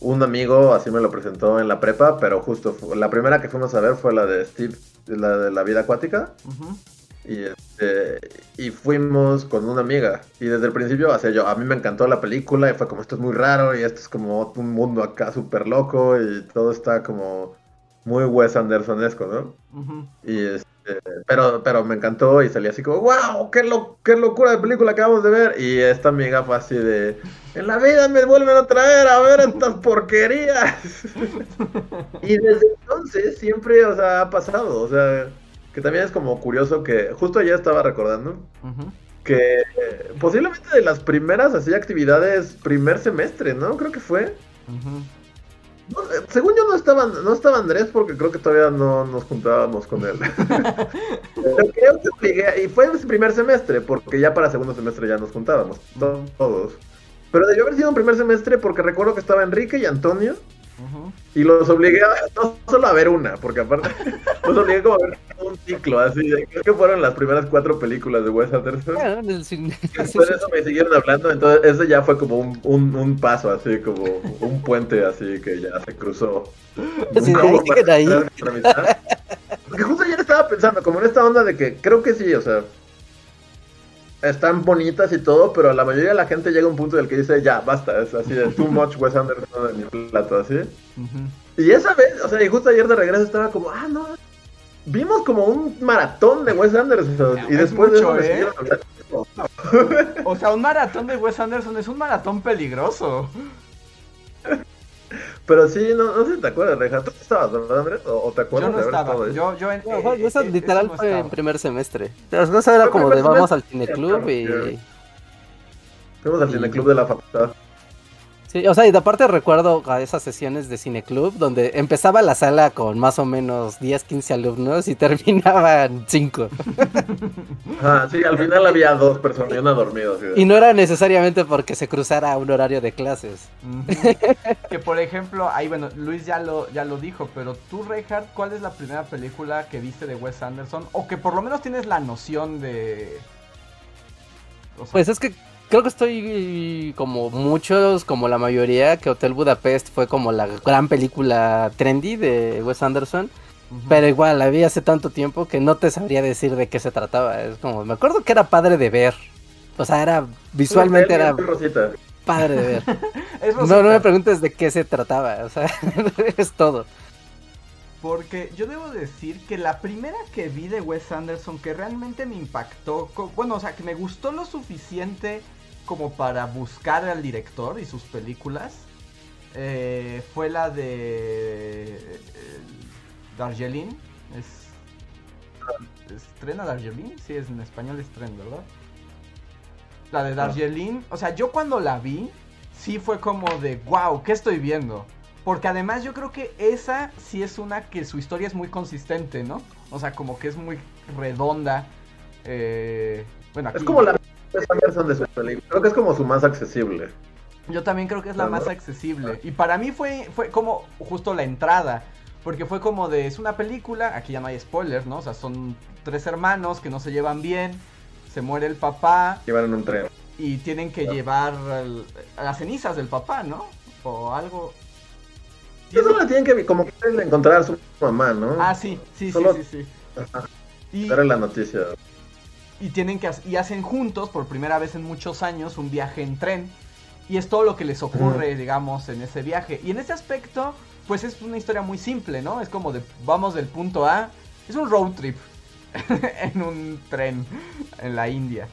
un amigo así me lo presentó en la prepa, pero justo fu- la primera que fuimos a ver fue la de Steve, la de la vida acuática. Ujú. Y, este, y fuimos con una amiga. Y desde el principio, o sea, yo, a mí me encantó la película y fue como, esto es muy raro y esto es como un mundo acá súper loco y todo está como muy Wes Andersonesco, ¿no? Ujú. Y este, pero, pero me encantó y salí así como, wow, qué, lo, qué locura de película acabamos de ver. Y esta amiga fue así de, en la vida me vuelven a traer a ver estas porquerías. y desde entonces siempre, o sea, ha pasado, o sea, que también es como curioso que, justo ayer estaba recordando, que posiblemente de las primeras así actividades primer semestre, ¿no? Creo que fue. Ujú. No, eh, según yo no estaba, no estaba Andrés porque creo que todavía no nos juntábamos con él. Pero creo que obligué- y fue en ese primer semestre, porque ya para segundo semestre ya nos juntábamos, to- todos. Pero debió haber sido en primer semestre porque recuerdo que estaba Enrique y Antonio Y los obligué a, no solo a ver una, porque aparte los obligué como a ver un ciclo, así, creo que fueron las primeras cuatro películas de Wes Anderson. Y después de eso me siguieron hablando, entonces ese ya fue como un, un, un paso, así como un puente así que ya se cruzó. Sí, de Como ahí. Porque justo ayer estaba pensando, como en esta onda de que creo que sí, o sea, están bonitas y todo, pero la mayoría de la gente llega a un punto en el que dice, ya, basta, es así de too much Wes Anderson en mi plato, así. Y esa vez, o sea, y justo ayer de regreso estaba como, ah, no, vimos como un maratón de Wes Anderson. Y Es después de eso me ¿eh? O sea, un maratón de Wes Anderson es un maratón peligroso. Pero sí, no, no sé si te acuerdas, Reja. ¿Tú estabas, verdad, Andrés? ¿O, o te Yo acuerdas no de haber estaba. estado ahí? Yo, yo en, No, eh, eso eh, literal fue en primer semestre. Las cosas era como de vamos al cineclub y... Fuimos al cineclub de la facultad. Sí, o sea, y de aparte recuerdo a esas sesiones de cineclub donde empezaba la sala con más o menos 10, 15 alumnos y terminaban 5. Ajá, sí, al final había dos personas y una dormida. Y no era necesariamente porque se cruzara un horario de clases. Que por ejemplo, ahí bueno, Luis ya lo, ya lo dijo, pero tú, Reinhardt, ¿cuál es la primera película que viste de Wes Anderson? O que por lo menos tienes la noción de... o sea, Pues es que creo que estoy como muchos, como la mayoría, que Hotel Budapest fue como la gran película trendy de Wes Anderson. Pero igual, la vi hace tanto tiempo que no te sabría decir de qué se trataba. Es como, me acuerdo que era padre de ver. O sea, era visualmente era Rosita. padre de ver. No, no me preguntes de qué se trataba. O sea, es todo. Porque yo debo decir que la primera que vi de Wes Anderson que realmente me impactó, bueno, o sea, que me gustó lo suficiente como para buscar al director y sus películas, eh, fue la de eh, Darjeeling. Es, ¿Estrena Darjeeling? Sí, es en español es tren, ¿verdad? La de Darjeeling, o sea, yo cuando la vi, sí fue como de, wow, ¿qué estoy viendo? Porque además yo creo que esa sí es una que su historia es muy consistente, ¿no? O sea, como que es muy redonda. eh, bueno, aquí Es como la Wes Anderson de su película. Creo que es como su más accesible. yo también creo que es la más accesible. Y para mí fue, fue como justo la entrada. Porque fue como de, es una película, aquí ya no hay spoilers, ¿no? O sea, son tres hermanos que no se llevan bien, se muere el papá Llevan en un tren. y tienen que Claro. llevar el- a las cenizas del papá, ¿no? O algo. Y eso le tienen que como que encontrar a su mamá, ¿no? Ah, sí, sí, Solo- sí, sí, sí. Ajá. Y, Era la noticia. Y tienen que y hacen juntos por primera vez en muchos años un viaje en tren y es todo lo que les ocurre digamos en ese viaje y en ese aspecto pues es una historia muy simple no es como de vamos del punto A es un road trip en un tren en la India.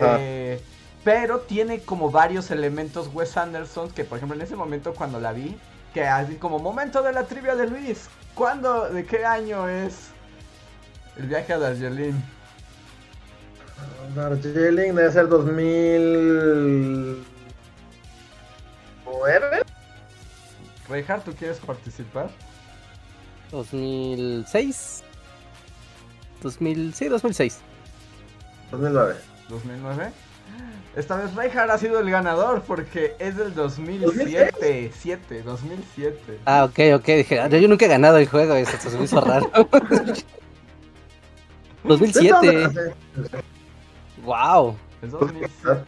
Eh, pero tiene como varios elementos Wes Anderson que por ejemplo en ese momento cuando la vi Que así como momento de la trivia de Luis. ¿Cuándo, de qué año es el viaje a Darjeeling? Darjeeling debe ser 2009. Reinhardt, ¿tú quieres participar? 2006. 2000, sí, 2006. 2009. 2009. Esta vez Reinhardt ha sido el ganador porque es del 2007. 7, 2007. Ah, ok, ok. Dije, "Ah, yo nunca he ganado el juego, eso se me hizo raro. 2007. Wow. Es 2007.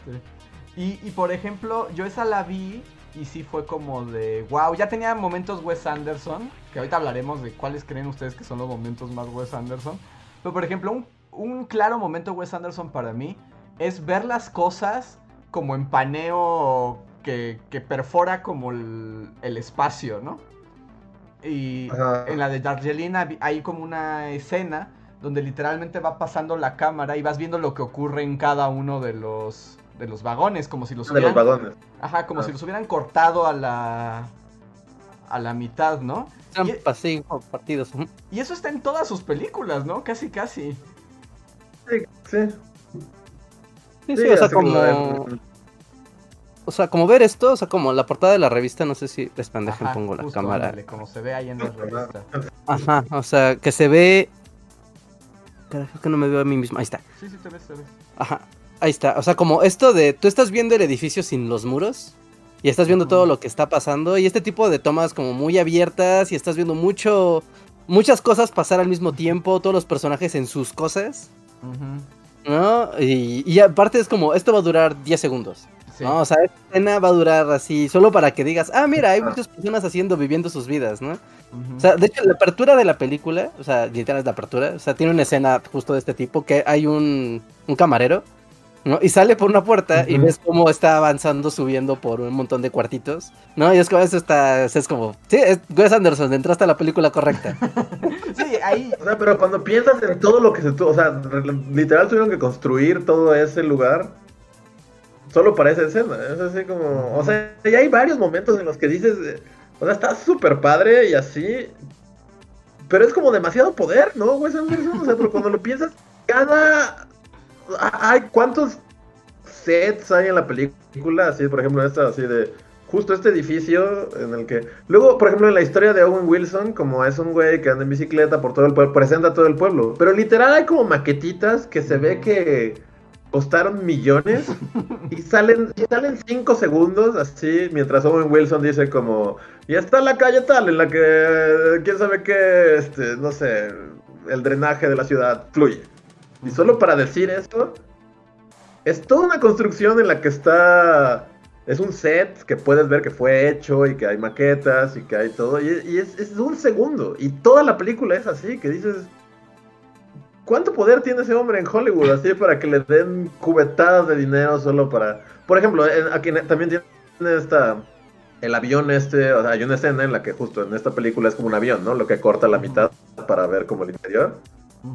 Y, y por ejemplo, yo esa la vi y sí fue como de wow, ya tenía momentos Wes Anderson, que ahorita hablaremos de cuáles creen ustedes que son los momentos más Wes Anderson. Pero por ejemplo, un, un claro momento Wes Anderson para mí es ver las cosas como en paneo que, que perfora como el, el espacio, ¿no? Y Ajá. en la de Darjeeling hay como una escena donde literalmente va pasando la cámara y vas viendo lo que ocurre en cada uno de los de los vagones, como si los De los hubieran, vagones. ajá, como Ah. si los hubieran cortado a la a la mitad, ¿no? Así, como partidos. Y eso está en todas sus películas, ¿no? Casi casi. Sí, sí. Sí, Sí, sí, o sea, como... de- O sea, como ver esto, o sea, como la portada de la revista, no sé si les pendejen pongo la cámara. ándale, como se ve ahí en la revista. Ajá, o sea, que se ve... Carajo, que no me veo a mí mismo. Ahí está. Sí, sí, te ves, te ves. Ajá, ahí está. O sea, como esto de tú estás viendo el edificio sin los muros y estás viendo todo lo que está pasando y este tipo de tomas como muy abiertas y estás viendo mucho muchas cosas pasar al mismo tiempo, todos los personajes en sus cosas, Ujú, ¿no? Y, y aparte es como esto va a durar 10 segundos. Sí. ¿no? O sea, esta escena va a durar así, solo para que digas, ah, mira, hay muchas personas haciendo, viviendo sus vidas, ¿no? O sea, de hecho, la apertura de la película, o sea, literal es la apertura, o sea, tiene una escena justo de este tipo, que hay un, un camarero, ¿no? Y sale por una puerta y ves cómo está avanzando, subiendo por un montón de cuartitos, ¿no? Y es como, eso está, es como, sí, es Wes Anderson, entraste a la película correcta. Sí, ahí. O sea, pero cuando piensas en todo lo que se tuvo, o sea, literal tuvieron que construir todo ese lugar solo para esa escena. Es así como, o sea, y hay varios momentos en los que dices, eh, o sea, está súper padre y así, pero es como demasiado poder, ¿no? Wes Anderson? O sea, pero cuando lo piensas, cada, hay cuántos sets hay en la película, así, por ejemplo, esta, así de, justo este edificio en el que... Luego, por ejemplo, en la historia de Owen Wilson, como es un güey que anda en bicicleta por todo el pueblo, presenta a todo el pueblo. Pero literal hay como maquetitas que se ve que costaron millones y salen y salen cinco segundos así mientras Owen Wilson dice como y está la calle tal en la que quién sabe qué este no sé el drenaje de la ciudad fluye y solo para decir esto es toda una construcción en la que está es un set que puedes ver que fue hecho y que hay maquetas y que hay todo. Y, y es, es un segundo. Y toda la película es así, que dices... ¿Cuánto poder tiene ese hombre en Hollywood así para que le den cubetadas de dinero solo para... Por ejemplo, en- aquí también tiene esta... El avión este, o sea, hay una escena en la que justo en esta película es como un avión, ¿no? Lo que corta la mitad para ver como el interior.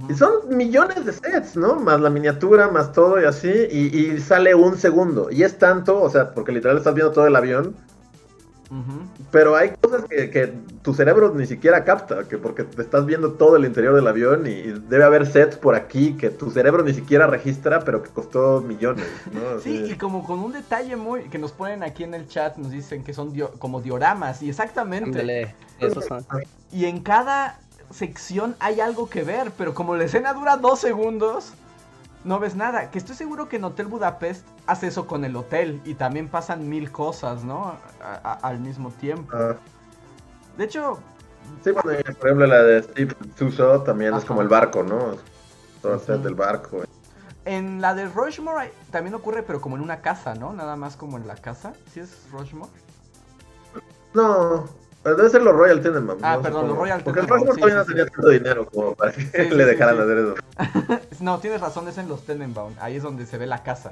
Y son millones de sets, ¿no? Más la miniatura, más todo y así. Y, y sale un segundo. Y es tanto, o sea, porque literal estás viendo todo el avión. Pero hay cosas que, que tu cerebro ni siquiera capta. Que porque te estás viendo todo el interior del avión. Y, y debe haber sets por aquí que tu cerebro ni siquiera registra, pero que costó millones, ¿no? Sí, y como con un detalle muy que nos ponen aquí en el chat, nos dicen que son dio- como dioramas, y exactamente. Ándale, esos son. Y en cada sección hay algo que ver, pero como la escena dura dos segundos, no ves nada. Que estoy seguro que en Hotel Budapest hace eso con el hotel y también pasan mil cosas, ¿no? A- a- al mismo tiempo. Ah, De hecho, sí, bueno, y, por ejemplo, la de Steve Suso también es como el barco, ¿no? Todo Ujú. del barco. en la de Rushmore también ocurre, pero como en una casa, ¿no? Nada más como en la casa. ¿Sí es Rushmore? No, debe ser los Royal Tenenbaum. Ah, ¿no? perdón, los. Royal Porque el Rockmore sí, todavía no tenía sí. tanto dinero como para que le dejaran hacer eso. No, tienes razón, es en los Tenenbaum. Ahí es donde se ve la casa.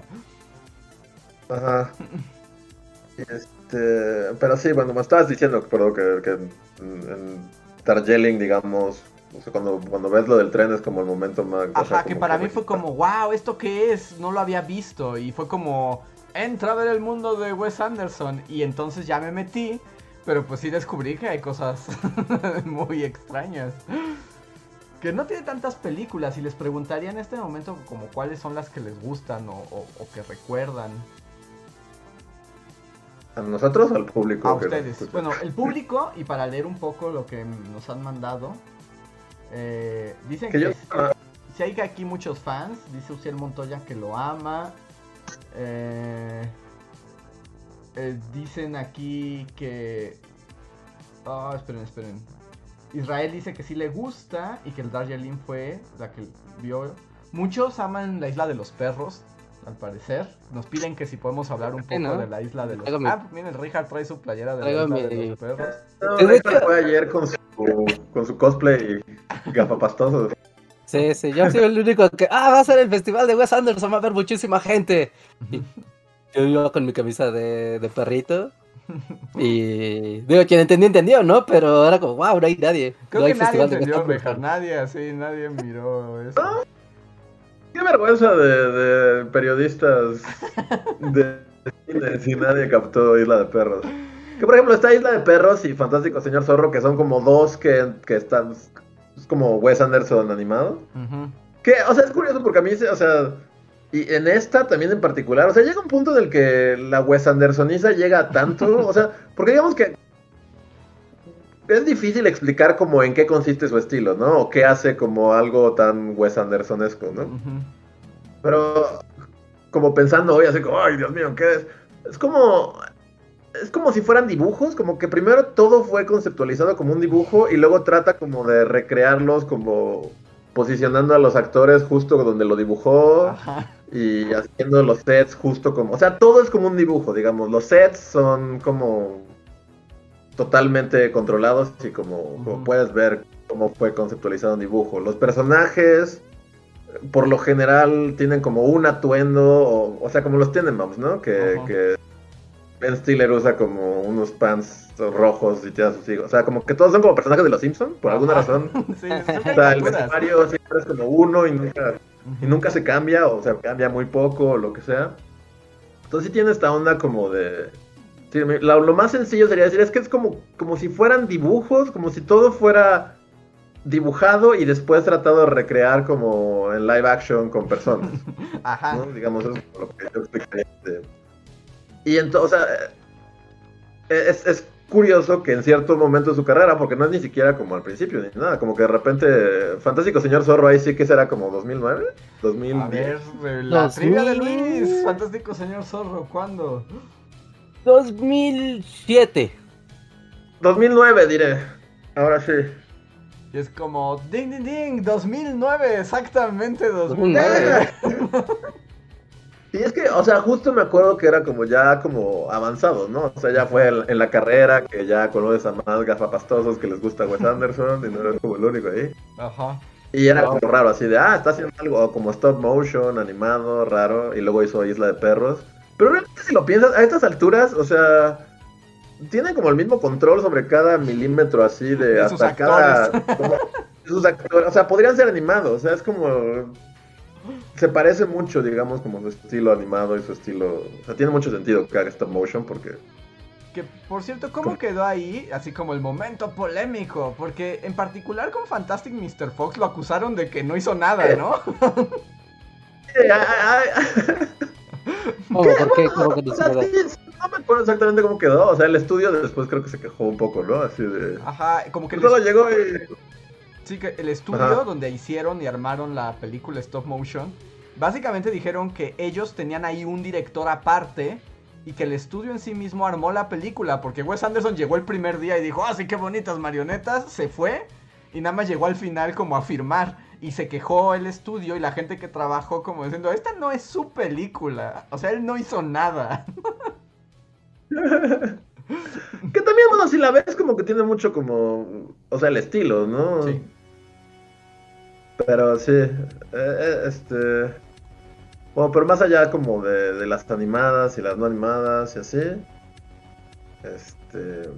Ajá. Este, pero sí, bueno, me estabas diciendo, perdón, que, que en, en Darjeeling, digamos, o sea, cuando, cuando ves lo del tren es como el momento más... o sea, Ajá, que para mí fue como, wow, ¿esto qué es? No lo había visto. Y fue como, entra a ver el mundo de Wes Anderson. Y entonces ya me metí. Pero pues sí descubrí que hay cosas muy extrañas. Que no tiene tantas películas y les preguntaría en este momento como cuáles son las que les gustan o, o- o que recuerdan. ¿A nosotros o al público? A ustedes. Bueno, el público, y para leer un poco lo que nos han mandado, eh, dicen Que que, yo- si hay aquí muchos fans, dice Uciel Montoya que lo ama. eh, eh, dicen aquí que... Ah, esperen, esperen. Israel dice que sí le gusta y que el Darjeeling fue la que vio. Muchos aman la isla de los perros, al parecer. Nos piden que si podemos hablar un poco de la isla de los mi- Ah, miren, Richard trae su playera de la isla de los perros. No, Richard fue ayer con su, con su cosplay gafapastoso. Sí, sí, yo soy el único que. Ah, va a ser el festival de Wes Anderson, va a haber muchísima gente. Y yo iba con mi camisa de, de perrito. Y digo, quien entendió, entendió, ¿no? Pero era como, wow, no hay nadie. Creo no hay que nadie entendió, Anderson". Richard. Nadie, así, nadie miró eso. Qué vergüenza de, de periodistas de cine si nadie captó Isla de Perros. Que por ejemplo está Isla de Perros y Fantástico Señor Zorro, que son como dos que, que están. Es como Wes Anderson animado. Que, o sea, es curioso porque a mí, se- o sea, y en esta también en particular, o sea, llega un punto en el que la Wes Andersoniza llega a tanto, o sea, porque digamos que es difícil explicar como en qué consiste su estilo, ¿no? O qué hace como algo tan Wes Andersonesco, ¿no? Ujú. Pero como pensando hoy, así como, ay, Dios mío, ¿qué es? Es como. Es como si fueran dibujos, como que primero todo fue conceptualizado como un dibujo y luego trata como de recrearlos, como posicionando a los actores justo donde lo dibujó Ajá. Y haciendo los sets justo como. O sea, todo es como un dibujo, digamos. Los sets son como totalmente controlados y como, como puedes ver cómo fue conceptualizado un dibujo. Los personajes, por lo general, tienen como un atuendo, o, o sea, como los Tenenbaums, ¿no? Que, que Ben Stiller usa como unos pants rojos y tiene a sus hijos. O sea, como que todos son como personajes de los Simpsons, por alguna razón. Sí, O sea, el vestuario siempre es como uno y nunca, y nunca se cambia, o sea, cambia muy poco, o lo que sea. Entonces sí tiene esta onda como de... sí, lo, lo más sencillo sería decir, es que es como, como si fueran dibujos, como si todo fuera dibujado y después tratado de recrear como en live action con personas. Ajá. ¿no? Digamos, eso es lo que yo explicaría. Y entonces, o sea, eh, es, es curioso que en cierto momento de su carrera, porque no es ni siquiera como al principio ni nada, como que de repente Fantástico Señor Zorro ahí sí que será como 2009, 2010. A ver, la Dos trivia de mil- Luis. Fantástico señor zorro, ¿cuándo? 2007. 2009 diré. Ahora sí. Y es como, ding, ding, ding, 2009, exactamente 2009. 2009. Y es que, o sea, justo me acuerdo que era como ya como avanzado, ¿no? O sea, ya fue en, en la carrera que ya conoces a más gafapastosos que les gusta Wes Anderson y no eres como el único ahí. Ajá. Y era Wow. como raro, así de, ah, está haciendo algo como stop motion, animado, raro, y luego hizo Isla de Perros. Pero realmente si lo piensas, a estas alturas, o sea, tienen como el mismo control sobre cada milímetro así de, De sus hasta cada... como- de sus actores, o sea, podrían ser animados, o sea, es como... Se parece mucho, digamos, como su estilo animado y su estilo... O sea, tiene mucho sentido que haga stop motion porque... Que por cierto, ¿cómo quedó ahí? Así como el momento polémico. Porque en particular con Fantastic Mr. Fox lo acusaron de que no hizo nada, ¿no? Ay, ay, ¿Cómo? ¿Por qué? ¿Cómo que no me acuerdo exactamente cómo quedó. O sea, el estudio después creo que se quejó un poco, ¿no? Así de. Ajá, como que el, Solo llegó y. sí, que el estudio Ajá. donde hicieron y armaron la película stop motion, básicamente dijeron que ellos tenían ahí un director aparte y que el estudio en sí mismo armó la película, porque Wes Anderson llegó el primer día y dijo, ah, sí, qué bonitas marionetas, se fue y nada más llegó al final como a firmar y se quejó el estudio y la gente que trabajó como diciendo, esta no es su película, o sea, él no hizo nada. Que también, bueno, si la ves, como que tiene mucho como. O sea, el estilo, ¿no? Sí. Pero sí. eh, eh, este. Bueno, pero más allá como de, de las animadas y las no animadas y así. Este.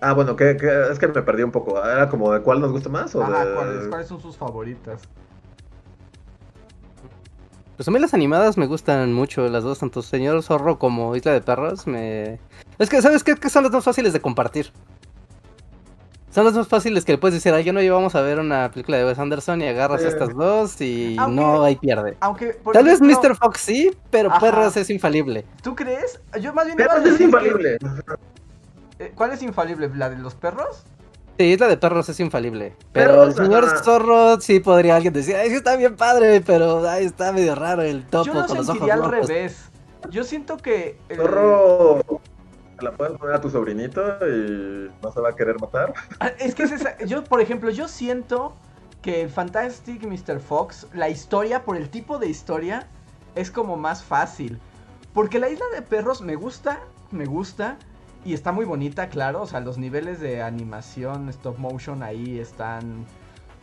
Ah, bueno, que, que- es que me perdí un poco. ¿Era como de cuál nos gusta más? O Ajá, de... ¿cuáles, ¿cuáles son sus favoritas? Pues a mí las animadas me gustan mucho, las dos, tanto Señor Zorro como Isla de Perros. Me... Es que, ¿sabes qué? Que son las más fáciles de compartir. Son las más fáciles que le puedes decir, ay, yo no íbamos a ver una película de Wes Anderson y agarras Sí. estas dos y Aunque- no hay pierde. Aunque, por Tal vez ejemplo, Mr. Fox sí, pero Ajá. Perros es infalible. ¿Tú crees? Yo más bien Perros es que- infalible. eh, ¿Cuál es infalible? ¿La de los perros? Sí, Isla de Perros es infalible. Pero Perros, el señor ajá. Zorro sí podría alguien decir, ay, sí está bien padre, pero ay, está medio raro el topo Yo lo con los ojos al revés. Yo siento que... eh, Zorro. La puedes poner a tu sobrinito y no se va a querer matar. Ah, Es que es esa- yo, por ejemplo, yo siento que Fantastic Mr. Fox, la historia, por el tipo de historia, es como más fácil. Porque la isla de perros me gusta, me gusta, y está muy bonita, claro. O sea, los niveles de animación, stop motion ahí están...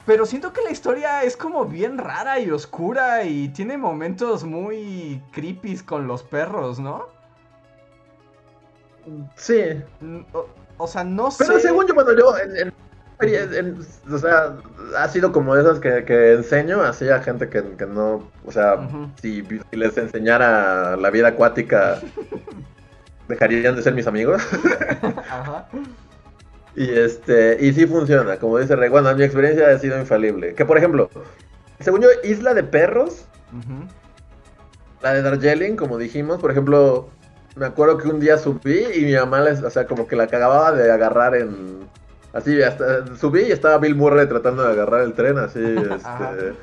Pero siento que la historia es como bien rara y oscura y tiene momentos muy creepy con los perros, ¿no? Sí. O, o sea, no sé... Pero según yo, bueno, yo en, en- en- o sea, ha sido como esas que, que enseño así a gente que, que no, o sea, si, si les enseñara la vida acuática, dejarían de ser mis amigos. Ajá. Y este, y sí funciona, como dice Rey. Bueno, mi experiencia ha sido infalible. Que por ejemplo, según yo, Isla de Perros, la de Darjeeling, como dijimos, por ejemplo, me acuerdo que un día subí y mi mamá, les, o sea, como que la acababa de agarrar en... Así, hasta, subí y estaba Bill Murray tratando de agarrar el tren, así, este...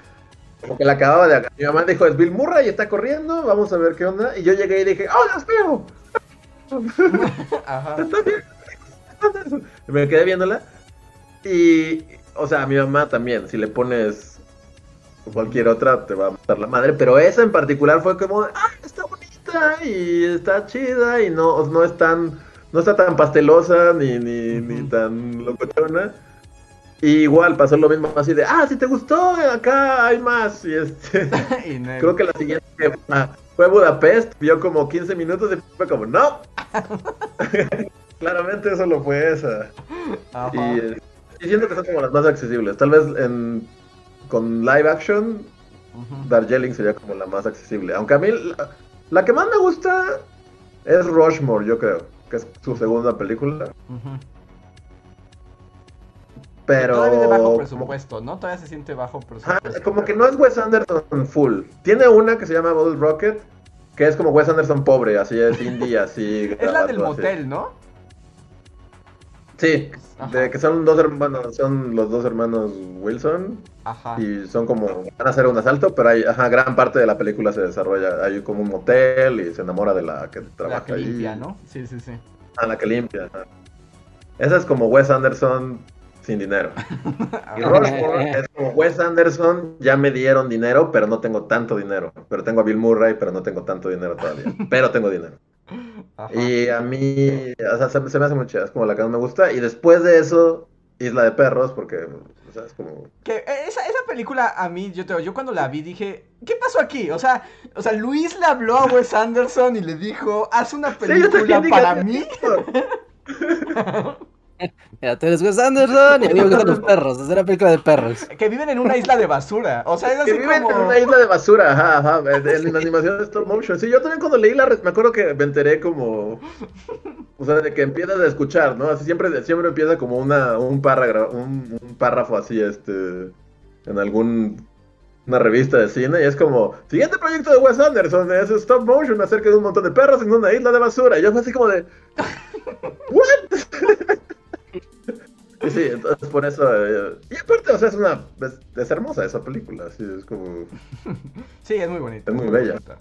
Como que la acababa de agarrar. Mi mamá dijo, es Bill Murray, está corriendo, vamos a ver qué onda. Y yo llegué y dije, ¡oh, Dios mío! Ajá. Está bien. Y Me quedé viéndola. Y, o sea, a mi mamá también, si le pones cualquier otra, te va a matar la madre. Pero esa en particular fue como, ah, está bonita y está chida y no, no es tan, no está tan pastelosa ni, ni, ni tan locochona. Y igual pasó lo mismo así de, ah, si te gustó, acá hay más. Y este, Y no- creo que la siguiente que fue- Budapest, vio como 15 minutos y fue como, no. Claramente solo fue esa. Ajá. Y, y siento que son como las más accesibles. Tal vez en, con live action, Ujú. Darjeeling sería como la más accesible. Aunque a mí la, la que más me gusta es Rushmore, yo creo. Que es su segunda película. Pero. Todavía de bajo como- presupuesto, ¿no? Todavía se siente bajo presupuesto. como que no es Wes Anderson full. Tiene una que se llama Bottle Rocket. Que es como Wes Anderson pobre, así es indie, así. Es la del así. motel, ¿no? Sí, Ajá. de que son dos hermanos, son los dos hermanos Wilson Ajá. y son como van a hacer un asalto, pero hay, ajá, gran parte de la película se desarrolla, hay como un motel y se enamora de la que trabaja La que ahí. limpia, ¿no? Sí, sí, sí. Ah, la que limpia. ajá. Esa es como Wes Anderson sin dinero. Y. Rushmore es como Wes Anderson, ya me dieron dinero, pero no tengo tanto dinero. Pero tengo a Bill Murray, pero no tengo tanto dinero todavía. Pero tengo dinero. Ajá. Y a mí, o sea, se, se me hace muy chida, es como la que más me gusta. Y después de eso, Isla de Perros, porque, o sea, es como... Que eh, esa, esa película a mí, yo te digo, yo cuando la vi dije, ¿qué pasó aquí? O sea, o sea, Luis le habló a Wes Anderson y le dijo, haz una película para "¿Qué mí. es esto?". Mira, tú eres Wes Anderson y a mí me gustan los perros. Es una película de perros. Que viven en una isla de basura. O sea, es así Que viven como... en una isla de basura, ajá, ajá, en, en animación de stop motion. Sí, yo también cuando leí la, me acuerdo que me enteré como, o sea, de que empiezas a escuchar, ¿no? Así siempre, siempre empieza como una, un párrafo, un, un párrafo así, este, en algún, una revista de cine y es como, siguiente proyecto de Wes Anderson es stop motion acerca de un montón de perros en una isla de basura. Y yo fue así como de, ¿what? Y sí, entonces por eso. eh, y aparte, o sea, es una. Es, es hermosa esa película, así es como. Sí, es muy bonita. Es muy bella. bonita.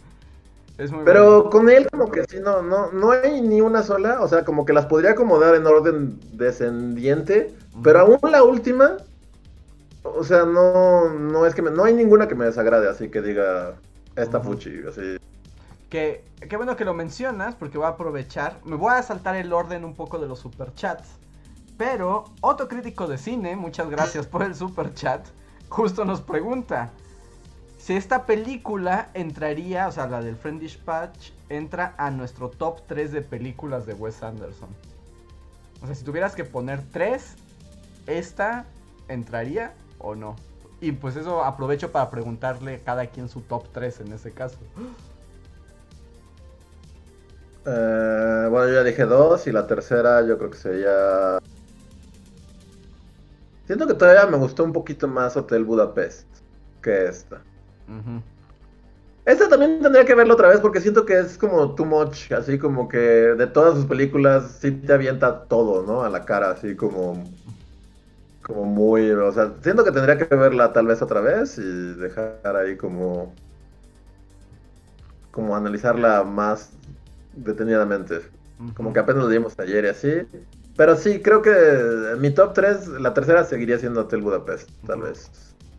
Es muy Pero bonita. con él, como que sí, no, no, no hay ni una sola. O sea, como que las podría acomodar en orden descendiente. Pero aún la última. O sea, no, no es que me, no hay ninguna que me desagrade, así que diga. Esta fuchi, así. Que, qué bueno que lo mencionas, porque voy a aprovechar. Me voy a saltar el orden un poco de los superchats. Pero, otro crítico de cine, muchas gracias por el superchat, justo nos pregunta si esta película entraría, o sea, la del Friend Dispatch, entra a nuestro top 3 de películas de Wes Anderson. O sea, si tuvieras que poner 3, ¿esta entraría o no? Y pues eso aprovecho para preguntarle a cada quien su top 3 en ese caso. Eh, bueno, yo ya dije dos y la tercera yo creo que sería... Siento que todavía me gustó un poquito más Hotel Budapest que esta. Esta también tendría que verla otra vez porque siento que es como too much, así como que de todas sus películas sí te avienta todo, ¿no? A la cara, así como como muy, o sea, siento que tendría que verla tal vez otra vez y dejar ahí como como analizarla más detenidamente. Como que apenas lo dimos ayer y así. Pero sí, creo que mi top 3, la tercera seguiría siendo Hotel Budapest, tal vez.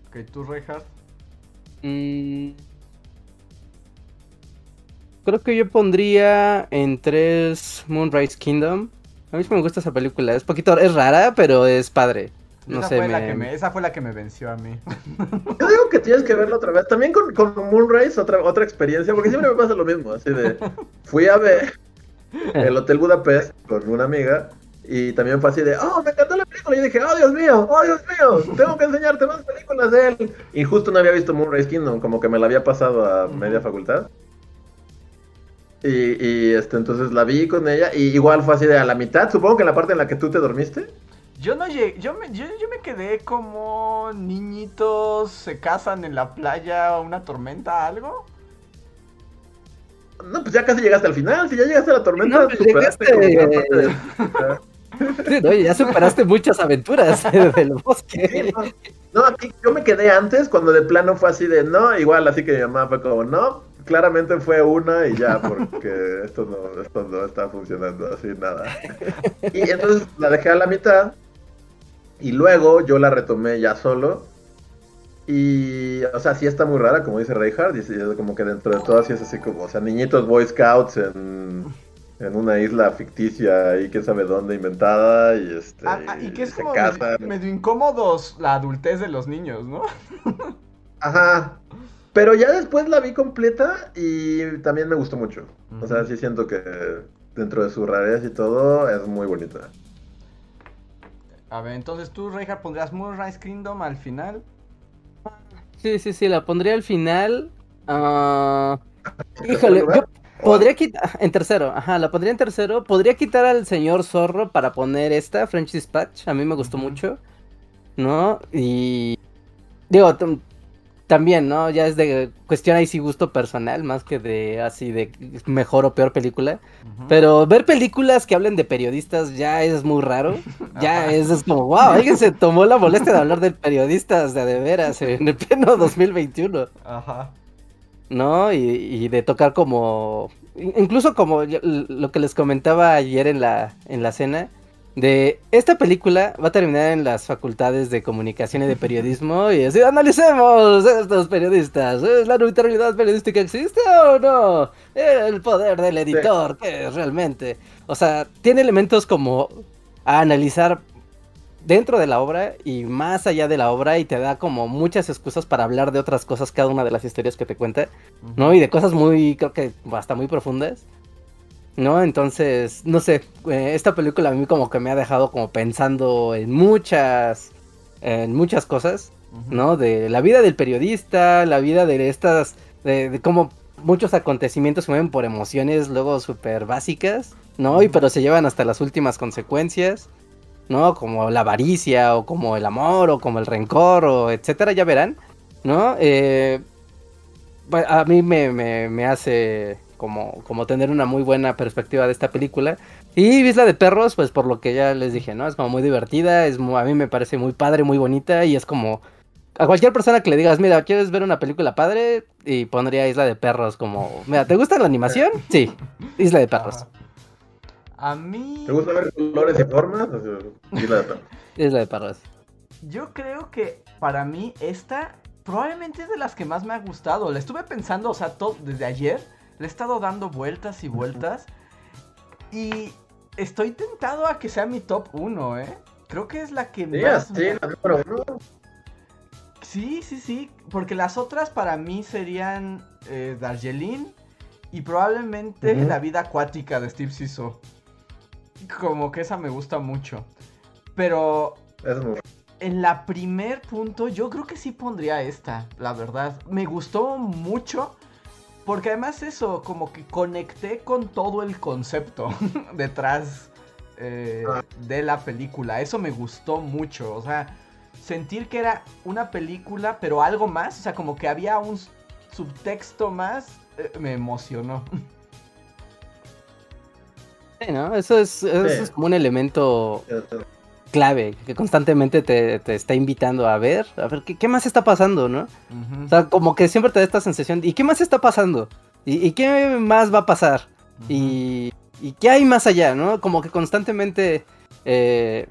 Ok, tú, Reinhardt. Mm. Creo que yo pondría en tres Moonrise Kingdom. A mí sí me gusta esa película. Es poquito, es rara, pero es padre. No esa, sé, fue la que me, esa fue la que me venció a mí. Yo digo que tienes que verlo otra vez. También con, con Moonrise, otra, otra experiencia, porque siempre me pasa lo mismo. Así de, fui a ver el Hotel Budapest con una amiga y también fue así de, oh, me encantó la película. Y yo dije, oh, Dios mío, oh, Dios mío, tengo que enseñarte más películas de él. Y justo no había visto Moonrise Kingdom, como que me la había pasado a media facultad. Y, y, este, entonces la vi con ella y igual fue así de a la mitad, supongo que en la parte en la que tú te dormiste. Yo no llegué, yo me, yo, yo me quedé como niñitos se casan en la playa, una tormenta, algo. No, pues ya casi llegaste al final, si ya llegaste a la tormenta, No, pues superaste llegaste- como gran parte de- Sí, no, ya superaste muchas aventuras del Sí, bosque. no. No, aquí yo me quedé antes cuando de plano fue así de no, igual así que mi mamá fue como no, claramente fue una y ya, porque esto no, esto no está funcionando así nada. Y entonces la dejé a la mitad y luego yo la retomé ya solo. Y, o sea, sí está muy rara, como dice Reinhardt, y sí, es como que dentro de todo sí es así como, o sea, niñitos Boy Scouts en, en una isla ficticia y quién sabe dónde inventada y este Ah, ah, y que es se como medio, medio incómodos la adultez de los niños, ¿no? Ajá. Pero ya después la vi completa y también me gustó mucho. O sea, sí siento que dentro de su rareza y todo es muy bonita. A ver, entonces tú, Reinhardt, pondrías Moonrise Kingdom al final. Sí, sí, sí, la pondría al final. Ah, ¿En Híjole, yo? Podría quitar. En tercero, ajá, la pondría en tercero. Podría quitar al señor zorro para poner esta, French Dispatch. A mí me gustó mucho. ¿No? Y. Digo, tam- también, ¿no? Ya es de cuestión ahí sí gusto personal, más que de así de mejor o peor película. Pero ver películas que hablen de periodistas ya es muy raro. Ya es como, wow, alguien se tomó la molestia de hablar de periodistas de, de veras en el pleno 2021. Ajá. ¿No? Y, y de tocar como, incluso como lo que les comentaba ayer en la, en la cena, de esta película va a terminar en las facultades de comunicación y de periodismo y así, analicemos estos periodistas, ¿es la neutralidad periodística existe o no? El poder del editor, ¿qué es realmente? O sea, tiene elementos como a analizar dentro de la obra y más allá de la obra y te da como muchas excusas para hablar de otras cosas cada una de las historias que te cuenta, ¿no? Y de cosas muy, creo que hasta muy profundas, ¿no? Entonces, no sé, eh, esta película a mí como que me ha dejado como pensando en muchas, en muchas cosas. ¿no? De la vida del periodista, la vida de estas, de, de cómo muchos acontecimientos se mueven por emociones luego súper básicas, ¿no? Y pero se llevan hasta las últimas consecuencias. ¿No? Como la avaricia, o como el amor, o como el rencor, o etcétera, ya verán, ¿no? Eh, bueno, a mí me, me, me hace como, como tener una muy buena perspectiva de esta película. Y Isla de Perros, pues por lo que ya les dije, ¿no? Es como muy divertida, es mu- a mí me parece muy padre, muy bonita, y es como... A cualquier persona que le digas, mira, ¿quieres ver una película padre? Y pondría Isla de Perros como... Mira, ¿te gusta la animación? Sí, Isla de Perros. A mí. ¿Te gusta ver colores y formas? O sea, sí, la de Perros. Yo creo que para mí esta probablemente es de las que más me ha gustado. La estuve pensando, o sea, todo, desde ayer le he estado dando vueltas y vueltas. Y estoy tentado a que sea mi top 1, ¿eh? Creo que es la que Sí, más... sí, la número uno. Sí, sí, sí. Porque las otras para mí serían eh, Darjeeling y probablemente. La vida acuática de Steve Siso. Como que esa me gusta mucho. Pero Es muy- en la primer punto, yo creo que sí pondría esta, la verdad. Me gustó mucho. Porque además eso, como que conecté con todo el concepto detrás eh, Ah. de la película. Eso me gustó mucho. O sea, sentir que era una película, pero algo más. O sea, como que había un subtexto más. eh, me emocionó. Sí, ¿no? Eso es, eso Sí. es como un elemento clave que constantemente te, te está invitando a ver, a ver qué, qué más está pasando, ¿no? O sea, como que siempre te da esta sensación, ¿y qué más está pasando? ¿Y, y qué más va a pasar? Y, y qué hay más allá, ¿no? Como que constantemente, eh,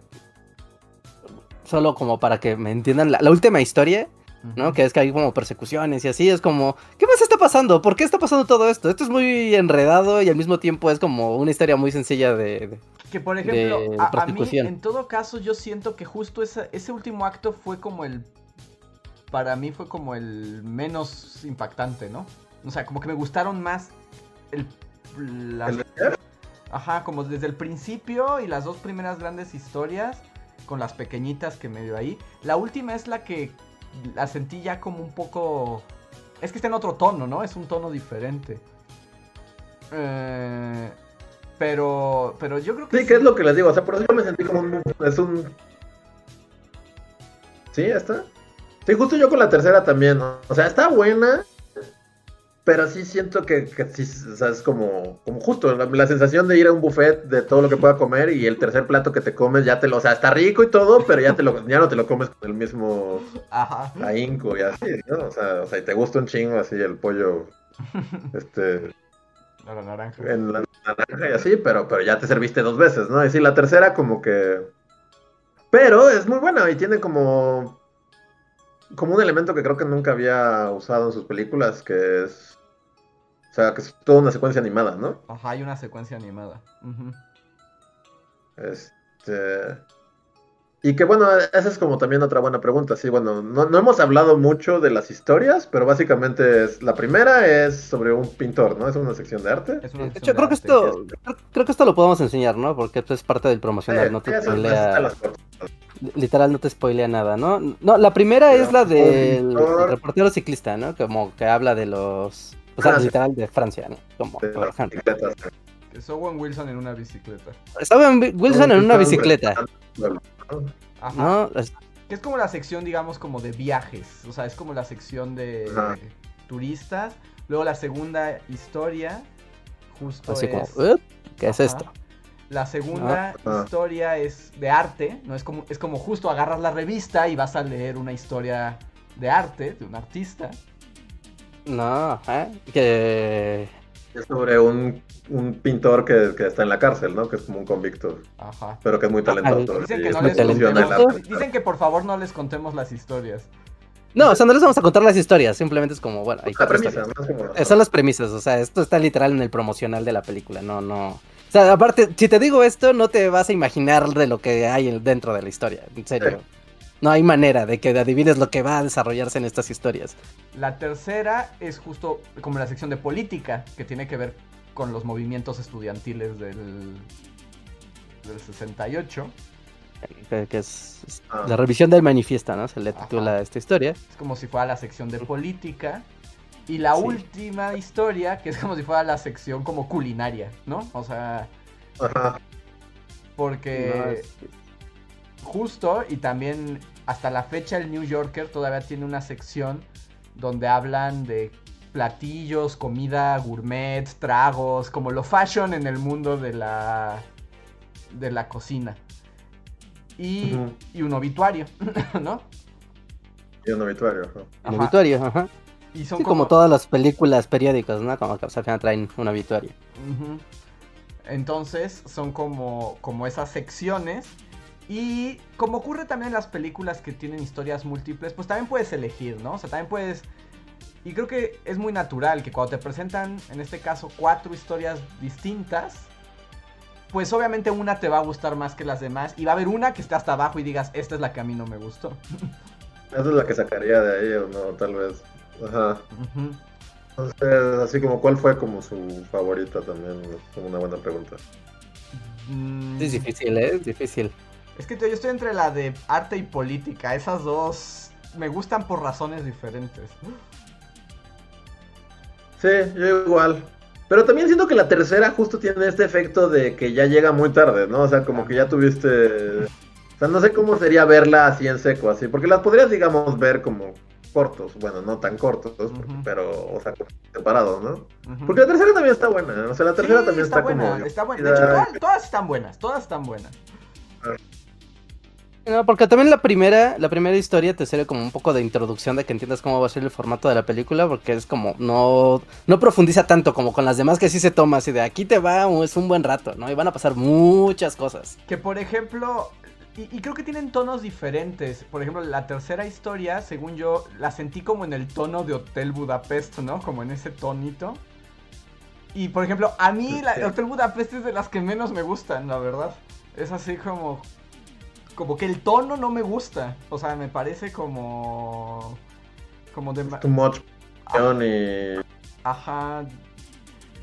solo como para que me entiendan, la, la última historia, ¿no? Que es que hay como persecuciones y así, es como, ¿qué más está pasando? ¿Por qué está pasando todo esto? Esto es muy enredado y al mismo tiempo es como una historia muy sencilla de... de- Que por ejemplo, de a- a, mí en todo caso yo siento que justo esa- ese último acto fue como el... Para mí fue como el menos impactante, ¿no? O sea, como que me gustaron más el... las- ¿El- Ajá, como desde el principio y las dos primeras grandes historias, con las pequeñitas que me dio ahí. La última es la que la sentí ya como un poco... Es que está en otro tono, ¿no? Es un tono diferente. Eh, pero, pero yo creo que... Sí, que es lo que les digo, o sea, por eso yo me sentí como un... Es un... Sí, ya está. Sí, justo yo con la tercera también, ¿no? o sea, está buena, pero sí siento que, que sí, o sea, es como, como justo, la, la sensación de ir a un buffet de todo lo que pueda comer y el tercer plato que te comes ya te lo, o sea, está rico y todo, pero ya te lo, ya no te lo comes con el mismo Ajá. ahínco y así, ¿no? O sea, o sea, y te gusta un chingo así el pollo, este, la naranja. en la naranja y así, pero, pero ya te serviste dos veces, ¿no? Y sí, la tercera como que... Pero es muy buena y tiene como... Como un elemento que creo que nunca había usado en sus películas, que es... O sea, que es toda una secuencia animada, ¿no? Ajá, hay una secuencia animada. Este... Y que bueno, esa es como también otra buena pregunta. Sí, bueno, no, no hemos hablado mucho de las historias, pero básicamente es... La primera es sobre un pintor, ¿no? Es una sección de arte. Es una De hecho, de creo que esto, creo, creo que esto lo podemos enseñar, ¿no? Porque esto es parte del promocional, Eh, no te spoilea, las literal no te spoilea nada, ¿no? No, la primera Pero es la del pintor- reportero ciclista, ¿no? Como que habla de los, o sea, literal de Francia, ¿no? Como, De por ejemplo. Es Owen Wilson en una bicicleta. Estaba en Wi- Wilson en una bicicleta. Ajá. ¿no? Es- Que es como la sección, digamos, como de viajes. O sea, es como la sección de Ajá. turistas. Luego la segunda historia. Justo Así es... como, "Uh, ¿qué es Ajá. esto? La segunda Ah. historia es de arte, ¿no? Es como, es como justo agarras la revista y vas a leer una historia de arte, de un artista. No, ¿eh? Que... Es sobre un, un pintor que, que está en la cárcel, ¿no? Que es como un convicto, Ajá. pero que es muy talentoso. Dicen que no les contemos, dicen que por favor no les contemos las historias. No, o sea, no les vamos a contar las historias, simplemente es como, bueno, hay La premisa. ¿no? Es como- Son las premisas, o sea, esto está literal en el promocional de la película, no, no. O sea, aparte, si te digo esto, no te vas a imaginar de lo que hay en- dentro de la historia, en serio. No hay manera de que adivines lo que va a desarrollarse en estas historias. La tercera es justo como la sección de política, que tiene que ver con los movimientos estudiantiles del, del 68. Que, que es, es Ah. la revisión del manifiesto, ¿no? Se le Ajá. titula esta historia. Es como si fuera la sección de política. Y la Sí. última historia, que es como si fuera la sección como culinaria, ¿no? O sea, Ajá. porque No, es- justo y también hasta la fecha el New Yorker todavía tiene una sección donde hablan de platillos, comida gourmet, tragos, como lo fashion en el mundo de la de la cocina. Y, y un obituario, ¿no? Y un obituario. ajá. un obituario, ajá. Y son Sí, como todas las películas periódicas, ¿no? Como que o sea, al final traen un obituario. Entonces son como, como esas secciones. Y como ocurre también en las películas que tienen historias múltiples, pues también puedes elegir, ¿no? O sea, también puedes... Y creo que es muy natural que cuando te presentan, en este caso, cuatro historias distintas, pues obviamente una te va a gustar más que las demás. Y va a haber una que esté hasta abajo y digas, esta es la que a mí no me gustó. Esa es la que sacaría de ahí, o no, tal vez. Ajá. Entonces, así como, ¿cuál fue como su favorita también? Es una buena pregunta. Es difícil, ¿eh? Es difícil. Es que yo estoy entre la de arte y política. Esas dos me gustan por razones diferentes. Sí, yo igual. Pero también siento que la tercera justo tiene este efecto de que ya llega muy tarde, ¿no? O sea, como que ya tuviste... O sea, no sé cómo sería verla así en seco, así. Porque las podrías, digamos, ver como cortos. Bueno, no tan cortos, pero, o sea, separados, ¿no? Porque la tercera también está buena. O sea, la tercera también está, buena, como... Está buena. De hecho, todas, todas, están buenas. Todas están buenas. No, porque también la primera, la primera historia te sirve como un poco de introducción de que entiendas cómo va a ser el formato de la película, porque es como, no, no profundiza tanto como con las demás que sí se toma, así de aquí te va, es un buen rato, ¿no? Y van a pasar muchas cosas. Que por ejemplo, y, creo que tienen tonos diferentes. Por ejemplo, la tercera historia, según yo, la sentí como en el tono de Hotel Budapest, ¿no? Como en ese tonito. Y por ejemplo, a mí la, Hotel Budapest es de las que menos me gustan, la verdad. Es así como como que el tono no me gusta. O sea, me parece como. Como de. Too much y. Ajá.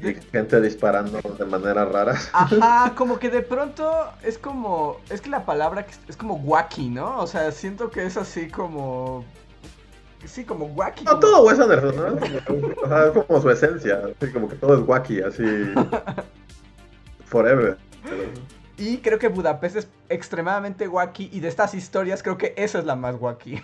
Y gente disparando de manera rara. Ajá, como que de pronto es como. Es que la palabra es como wacky, ¿no? O sea, siento que es así como. Sí, como wacky. No, todo Wes Anderson, ¿no? O sea, es como su esencia. Así como que todo es wacky, así. Forever. Y creo que Budapest es extremadamente wacky. Y de estas historias, creo que esa es la más wacky.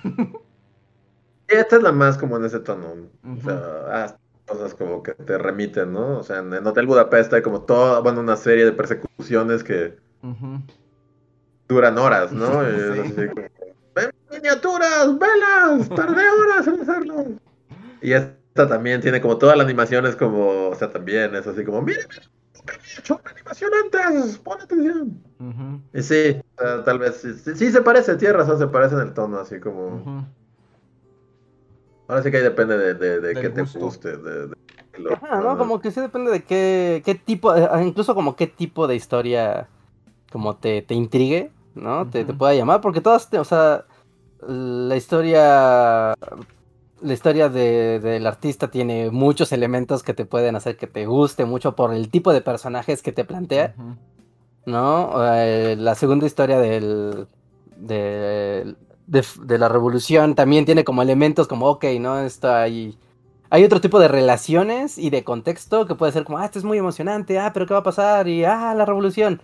Esta es la más como en ese tono. O sea, ah, cosas como que te remiten, ¿no? O sea, en, Hotel Budapest hay como toda, bueno, una serie de persecuciones que duran horas, ¿no? miniaturas, velas, tardé horas en hacerlo. Y esta también tiene como toda la animación es como, o sea, también es así como, miren, hecho una animación antes, pon atención. Y sí, tal vez sí, se parece, tienes razón, se parece en el tono, así como. Ahora sí que ahí depende de, de, de qué te guste. De, ¿no? Como que sí depende de qué, qué tipo, eh, incluso como qué tipo de historia como te, te intrigue, ¿no? te, te, pueda llamar, porque todas, o sea, la historia la historia de, del artista tiene muchos elementos que te pueden hacer que te guste mucho por el tipo de personajes que te plantea. ¿No? Eh, la segunda historia del, de, de, la revolución también tiene como elementos como, ok, ¿no? Está ahí. Hay otro tipo de relaciones y de contexto que puede ser como, ah, esto es muy emocionante, ah, pero ¿qué va a pasar? Y, ah, la revolución.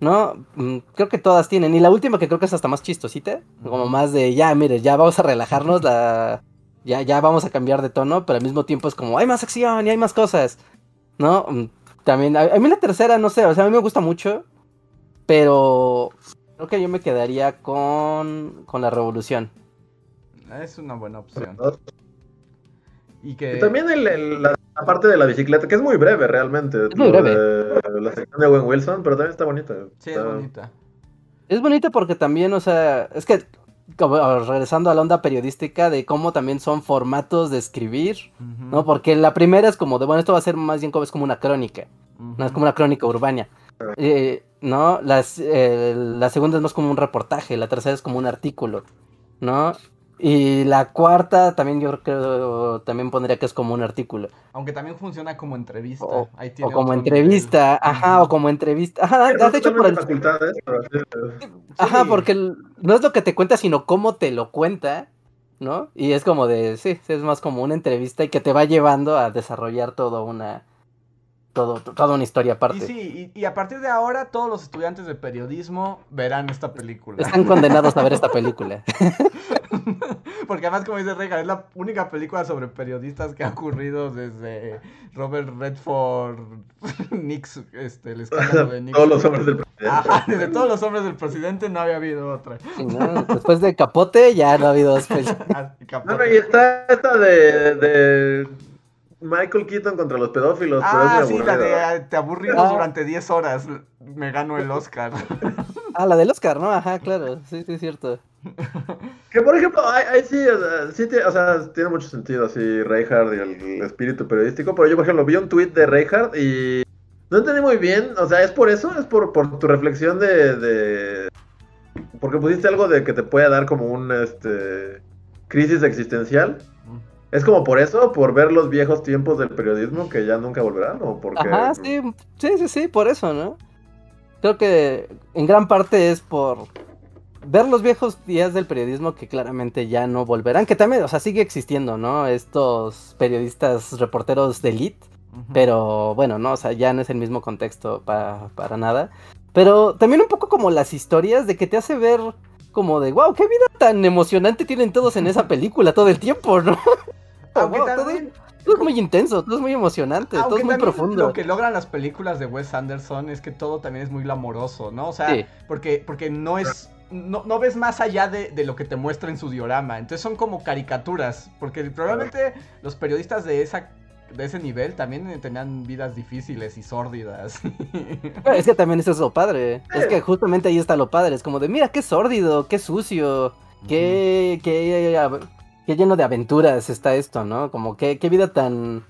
¿no? Mm, creo que todas tienen. Y la última que creo que es hasta más chistosita. Como más de, ya, mire, ya vamos a relajarnos. La, ya, ya vamos a cambiar de tono, pero al mismo tiempo es como, hay más acción y hay más cosas, ¿no? Mm, también, a, mí la tercera, no sé, o sea, a mí me gusta mucho, pero creo que yo me quedaría con, con la revolución. Es una buena opción. Y que... también la, parte de la bicicleta, que es muy breve realmente. Es muy breve. la sección de Owen Wilson, pero también está bonita. Sí, es bonita. Es bonita porque también, o sea, es que regresando a la onda periodística de cómo también son formatos de escribir, ¿no? Porque la primera es como de, bueno, esto va a ser más bien como es como una crónica, no es como una crónica urbana, eh, ¿no? Las, eh, la segunda es más como un reportaje, la tercera es como un artículo, ¿no? Y la cuarta también yo creo también pondría que es como un artículo. Aunque también funciona como entrevista. O, como entrevista, ajá, o como entrevista. Ajá, de hecho por el... Ajá, porque no es lo que te cuenta, sino cómo te lo cuenta, ¿no? Y es como de, sí, es más como una entrevista y que te va llevando a desarrollar toda una todo, toda una historia aparte. Y sí, y, a partir de ahora todos los estudiantes de periodismo verán esta película. Están condenados a ver esta película. Porque además, como dice Regan, es la única película sobre periodistas que ha ocurrido desde Robert Redford, Nix, este, el escándalo de Nixon. Todos los hombres del presidente. Ajá, desde todos los hombres del presidente no había habido otra. después de Capote ya no ha habido dos ah, No, y está esta de Michael Keaton contra los pedófilos. Ah, sí, la de te aburrimos ah. durante 10 horas. Me gano el Oscar. Ah, la del Oscar, ¿no? Ajá, claro. Sí, sí, es cierto. Que por ejemplo, ahí sí, o sea, sí o sea, tiene mucho sentido así Reinhardt y el, espíritu periodístico. Pero yo, por ejemplo, vi un tweet de Reinhardt y no entendí muy bien. O sea, ¿es por eso? ¿Es por, por tu reflexión de, de. Porque pusiste algo de que te puede dar como un este crisis existencial? ¿Es como por eso? ¿Por ver los viejos tiempos del periodismo que ya nunca volverán? ¿O porque... Ajá, sí, sí, sí, sí, por eso, ¿no? Creo que en gran parte es por, ver los viejos días del periodismo que claramente ya no volverán, que también, o sea, sigue existiendo, ¿no? Estos periodistas, reporteros de elite, pero bueno, no, o sea, ya no es el mismo contexto para, para nada. Pero también un poco como las historias de que te hace ver como de, wow, qué vida tan emocionante tienen todos en esa película todo el tiempo, ¿no? Aunque Wow, todo, también- todo es muy intenso, todo es muy emocionante, todo Aunque es muy profundo. Lo que logran las películas de Wes Anderson es que todo también es muy glamoroso, ¿no? O sea, Sí. porque, porque no es. No, no ves más allá de, de lo que te muestra en su diorama. Entonces son como caricaturas. Porque probablemente los periodistas de esa. De ese nivel también eh, tenían vidas difíciles y sórdidas. Es que también eso es lo padre. Es que justamente ahí está lo padre. Es como de, mira, qué sórdido, qué sucio, qué, qué, lleno de aventuras está esto, ¿no? Como qué, qué vida tan,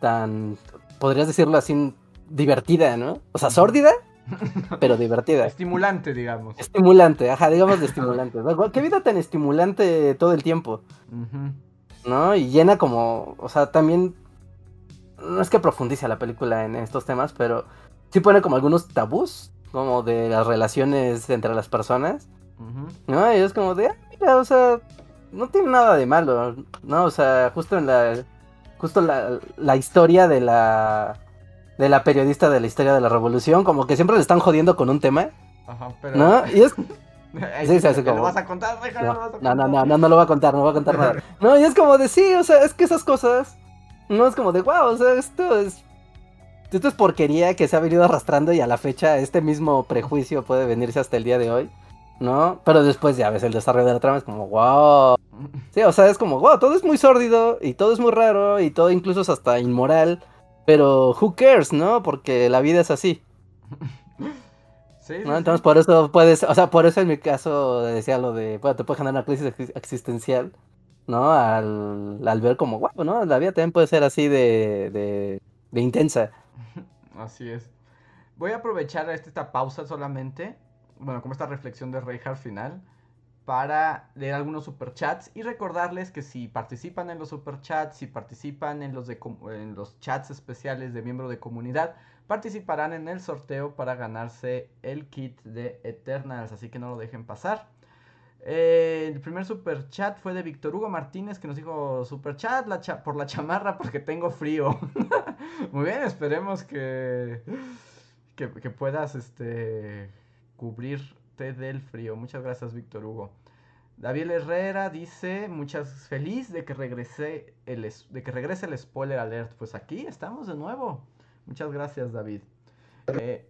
tan, podrías decirlo así, divertida, ¿no? O sea, sórdida, pero divertida. Estimulante, digamos. Estimulante, ajá, digamos de estimulante. ¿no? Qué vida tan estimulante todo el tiempo. ¿no? Y llena como, o sea, también, no es que profundice la película en estos temas, pero sí pone como algunos tabús, como de las relaciones entre las personas. ¿no? Y es como de, ah, mira, o sea, no tiene nada de malo, ¿no? O sea, justo en la, justo la, la historia de la, de la periodista de la historia de la revolución, como que siempre le están jodiendo con un tema, Ajá, pero. ¿no? Y es Sí, se hace ¿me lo como- vas a contar, Reja? ¿Me lo vas a No, no, no, contar? no, no, no lo voy a contar, no voy a contar nada. No, y es como de sí, o sea, es que esas cosas, no es como de wow, o sea, esto es. Esto es porquería que se ha venido arrastrando y a la fecha este mismo prejuicio puede venirse hasta el día de hoy, ¿no? Pero después ya ves el desarrollo de la trama, es como wow. Sí, o sea, es como wow, todo es muy sórdido y todo es muy raro y todo incluso es hasta inmoral, pero who cares, ¿no? Porque la vida es así. Sí, ¿no? sí. Entonces por eso puedes, o sea, por eso en mi caso decía lo de, bueno, te puede generar una crisis ex- existencial, ¿no? Al, al ver como, guau, ¿no? La vida también puede ser así de, de, intensa. Así es. Voy a aprovechar este- esta pausa solamente, bueno, como esta reflexión de Reinhardt final, para leer algunos superchats y recordarles que si participan en los superchats, si participan en los, de, en los chats especiales de miembro de comunidad, participarán en el sorteo para ganarse el kit de Eternals, así que no lo dejen pasar. Eh, el primer super chat fue de Víctor Hugo Martínez que nos dijo super chat por la chamarra porque tengo frío. Muy bien, esperemos que, que, puedas este, cubrirte del frío. Muchas gracias, Víctor Hugo. David Herrera dice, muchas feliz de que regrese el de que regrese el spoiler alert. Pues aquí estamos de nuevo. Muchas gracias, David. Eh,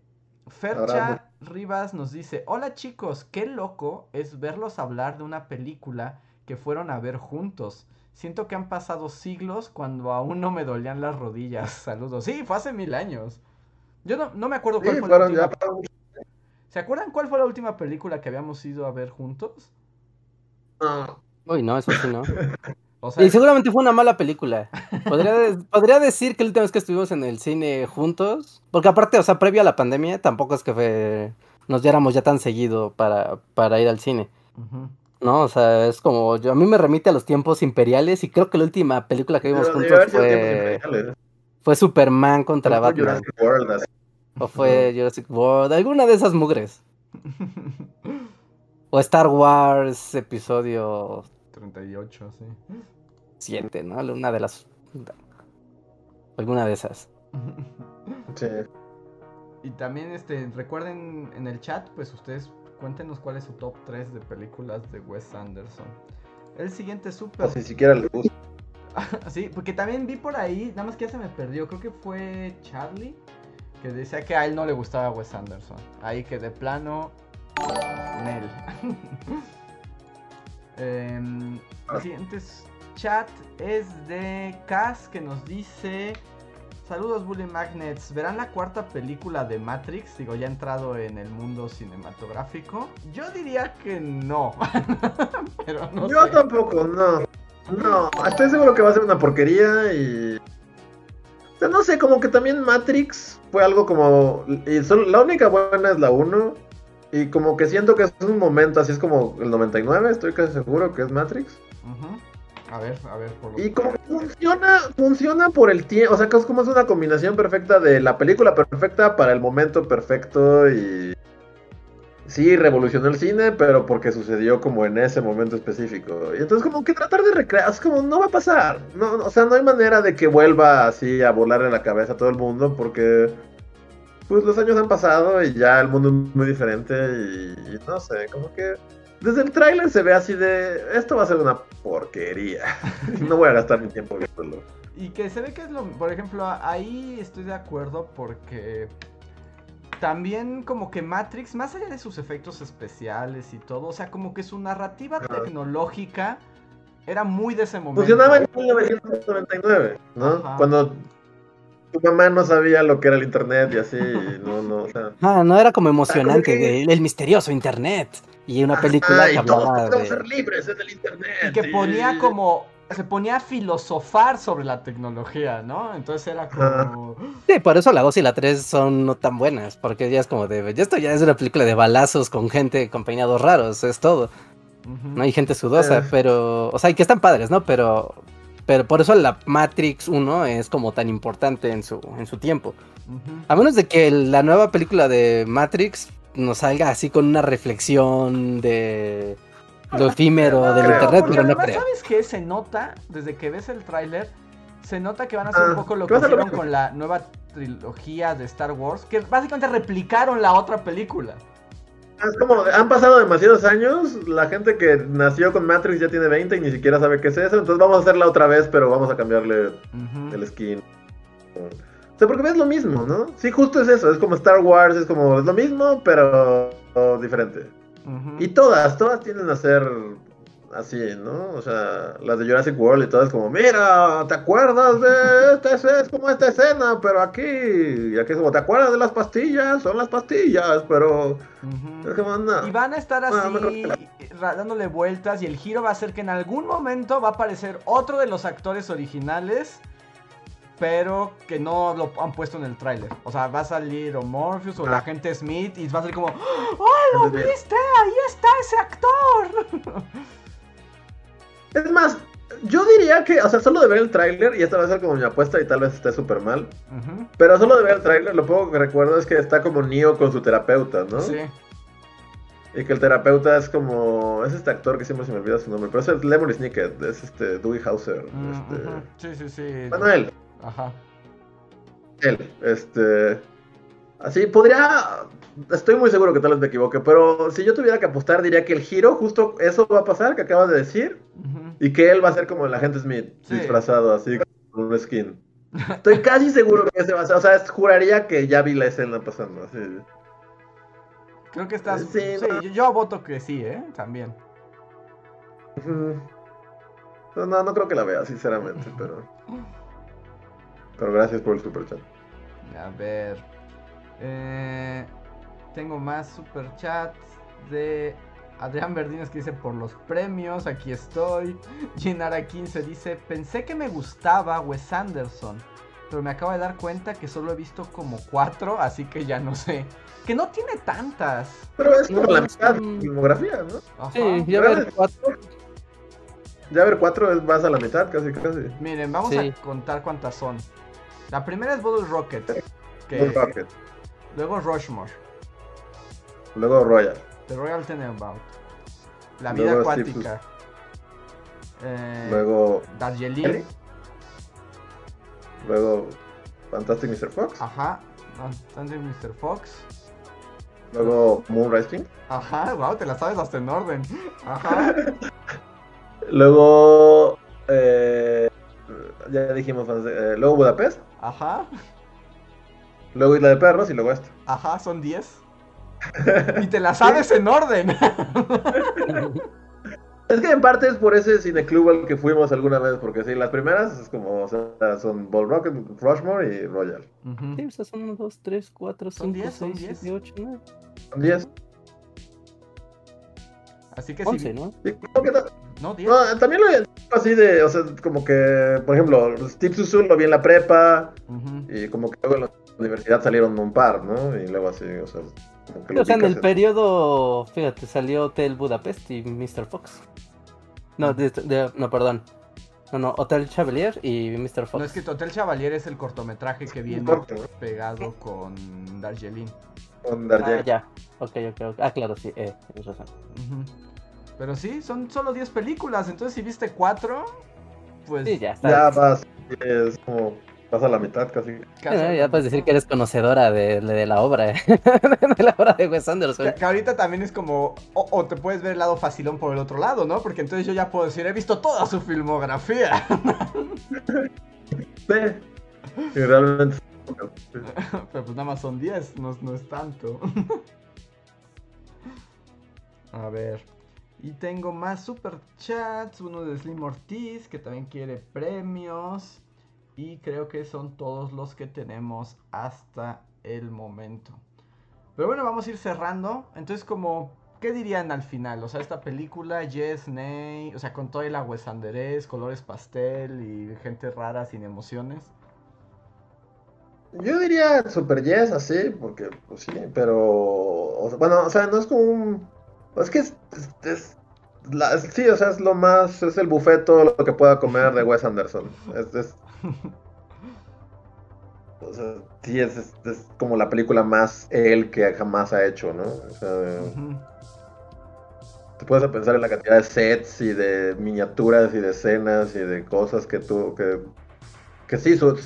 Fercha Rivas nos dice, hola chicos, qué loco es verlos hablar de una película que fueron a ver juntos. Siento que han pasado siglos cuando aún no me dolían las rodillas. Saludos. Sí, fue hace mil años. Yo no, no me acuerdo cuál Sí, fue la última. para ¿Se acuerdan cuál fue la última película que habíamos ido a ver juntos? No, Uy, no, eso sí, no. O sea, Y seguramente fue una mala película. Podría, de- podría decir que la última vez que estuvimos en el cine juntos, porque aparte, o sea, previo a la pandemia, tampoco es que fue- nos diéramos ya tan seguido para, para ir al cine. No, o sea, es como, yo, a mí me remite a los tiempos imperiales y creo que la última película que vimos pero juntos fue, fue Superman contra Fue Batman. Jurassic World, así. O fue Jurassic World, alguna de esas mugres. O Star Wars episodio 38, sí. 7, ¿no? Una de las... Alguna de esas. Sí. Y también este recuerden en el chat, pues ustedes cuéntenos cuál es su top 3 de películas de Wes Anderson. El siguiente super O si siquiera les gusta. Sí, porque también vi por ahí, nada más que ya se me perdió, creo que fue Charlie, que decía que a él no le gustaba Wes Anderson. Ahí que de plano, Nel. Em, el siguiente s- chat es de Cas que nos dice... Saludos Bully Magnets, ¿verán la cuarta película de Matrix? Digo, ya he entrado en el mundo cinematográfico. Yo diría que no. Pero no Yo sé. tampoco, no. No, estoy seguro que va a ser una porquería y. O sea, no sé, como que también Matrix fue algo como. Y solo, la única buena es la 1. Y como que siento que es un momento, así es como el 99, estoy casi seguro que es Matrix. A ver, a ver, por lo Y como que funciona, funciona por el tiempo, o sea, que es como es una combinación perfecta de la película perfecta para el momento perfecto y... sí revolucionó el cine, pero porque sucedió como en ese momento específico. Y entonces como que tratar de recrear, es como no va a pasar. No, o sea, no hay manera de que vuelva así a volar en la cabeza a todo el mundo porque pues los años han pasado y ya el mundo es muy diferente y, y no sé, como que desde el tráiler se ve así de esto va a ser una porquería. no voy a gastar mi tiempo viéndolo. Y que se ve que es lo, por ejemplo, ahí estoy de acuerdo porque también como que Matrix, más allá de sus efectos especiales y todo, o sea, como que su narrativa tecnológica era muy de ese momento. Funcionaba en 1999, ¿no? Ajá. Cuando tu mamá no sabía lo que era el internet y así, y no, no, o sea. Ah, no era como emocionante, que- de el misterioso internet. Y una película Ajá, que y todos de... ser libres en el internet. Y que ponía como, se ponía a filosofar sobre la tecnología, ¿no? Entonces era como... Sí, por eso la 2 y la 3 son no tan buenas, porque ya es como de... Ya esto ya es una película de balazos con gente con peinados raros, es todo. No hay gente sudosa, Eh. pero... O sea, y que están padres, ¿no? Pero... Pero por eso la Matrix 1 es como tan importante en su, en su tiempo. A menos de que la nueva película de Matrix nos salga así con una reflexión de lo efímero del creo, internet, pero no creo. ¿sabes qué? Se nota, desde que ves el tráiler, se nota que van a hacer un Ah, poco lo que lo hicieron con la nueva trilogía de Star Wars, que básicamente replicaron la otra película. Es como, han pasado demasiados años, la gente que nació con Matrix ya tiene 20 y ni siquiera sabe qué es eso, entonces vamos a hacerla otra vez, pero vamos a cambiarle el skin. O sea, porque ves lo mismo, ¿no? Sí, justo es eso, es como Star Wars, es como, es lo mismo, pero diferente. Y todas, todas tienden a ser así, ¿no? O sea, las de Jurassic World y todas como, mira, ¿te acuerdas de esta escena? Es como esta escena, pero aquí, y aquí es como, ¿te acuerdas de las pastillas? Son las pastillas, pero... Ujú. Es como, no. Y van a estar así, la- dándole vueltas, y el giro va a ser que en algún momento va a aparecer otro de los actores originales, pero que no lo han puesto en el tráiler. O sea, va a salir o Morpheus o Ah. la agente Smith y va a ser como, ¡Oh, lo viste! ¡Ahí está ese actor! Es más, yo diría que, o sea, solo de ver el tráiler, y esta va a ser como mi apuesta y tal vez esté súper mal, pero solo de ver el tráiler, lo poco que recuerdo es que está como Neo con su terapeuta, ¿no? Sí. Y que el terapeuta es como, es este actor que siempre se me olvida su nombre, pero es el Lemony Snicket, es este Dewey Hauser, Mm, este... Sí, sí, sí. Él, Ajá. él, este... Así, podría... Estoy muy seguro que tal vez me equivoque, pero si yo tuviera que apostar diría que el giro, justo eso va a pasar, que acabas de decir, y que él va a ser como el agente Smith, Sí. disfrazado así, con un skin. Estoy casi seguro que ese va a ser, o sea, juraría que ya vi la escena pasando, así. Creo que estás... Sí, Sí, no. yo, yo voto que sí, ¿eh? También. No, no, no creo que la vea, sinceramente, pero... Pero gracias por el super chat. A ver. Eh, tengo más superchats de Adrián Verdines que dice por los premios, aquí estoy. Ginara 15 dice, pensé que me gustaba Wes Anderson, pero me acabo de dar cuenta que solo he visto como cuatro, así que ya no sé. Que no tiene tantas. Pero es No, la mitad de la filmografía, ¿no? Ajá. Sí, ya ver cuatro. Ya ver cuatro es más a la mitad, casi, casi. Miren, vamos Sí. a contar cuántas son. La primera es Bottle Rocket, que Rocket. luego Rushmore, Luego Royal. The Royal Tenenbaum, La Vida Luego Acuática, eh, Luego, Darjeeling, luego Fantastic Mr. Fox. ajá, Fantastic Mr. Fox, Luego Moonrise ajá, wow, te la sabes hasta en orden, ajá, Luego, eh, ya dijimos, eh, luego Budapest. ajá, Luego Isla de Perros y luego esto. ajá, son 10. Y te la sabes en orden. Es que en parte es por ese cineclub al que fuimos alguna vez, porque sí, las primeras es como, o sea, son Ball Rocket, Rushmore y Royal. Ujú. Sí, o sea, son 1, 2, 3, 4, Son 5, diez, son 6, diez. 7, 8, 9. Son 10. Así que 11, sí. ¿no? Como que No, 10. no, también lo he así de, o sea, como que, por ejemplo, Steve Susul lo vi en la prepa Ujú. y como que luego en la universidad salieron un par, ¿no? Y luego así, o sea, O sea, en el periodo, fíjate, salió Hotel Budapest y Mr. Fox. No, de- de- no, perdón. No, no, Hotel Chevalier y Mr. Fox. No, es que Hotel Chevalier es el cortometraje que viene corto, ¿no? pegado con Darjeeling. Con Ah, Darjeeling. ya. Ok, ok, ok. Ah, claro, sí, eh, tienes razón. Pero sí, son solo 10 películas, entonces si viste 4, pues Sí, ya está. Ya vas, es como pasa la mitad casi. casi- Bueno, ya puedes decir que eres conocedora de, de la obra, de la obra de Wes Anderson. Que, que ahorita también es como, o, o te puedes ver el lado facilón por el otro lado, ¿no? Porque entonces yo ya puedo decir, he visto toda su filmografía. Sí. Y realmente. Pero pues nada más son 10, no, no es tanto. A ver. Y tengo más super chats. Uno de Slim Ortiz, que también quiere premios. Y creo que son todos los que tenemos hasta el momento. Pero bueno, vamos a ir cerrando. Entonces, como, ¿qué dirían al final? O sea, esta película, Yes, Nay, o sea, con todo el aguesanderés, colores pastel y gente rara sin emociones. Yo diría Super Yes, así, porque, pues sí, pero. bueno, o sea, no es como un. Es que es. sí, o sea, es lo más. Es el buffet, todo lo que pueda comer de Wes Anderson. Es- o sea, sí, es, es, es como la película más él que jamás ha hecho, ¿no? O sea, te puedes pensar en la cantidad de sets y de miniaturas y de escenas y de cosas que tuvo que que sí su-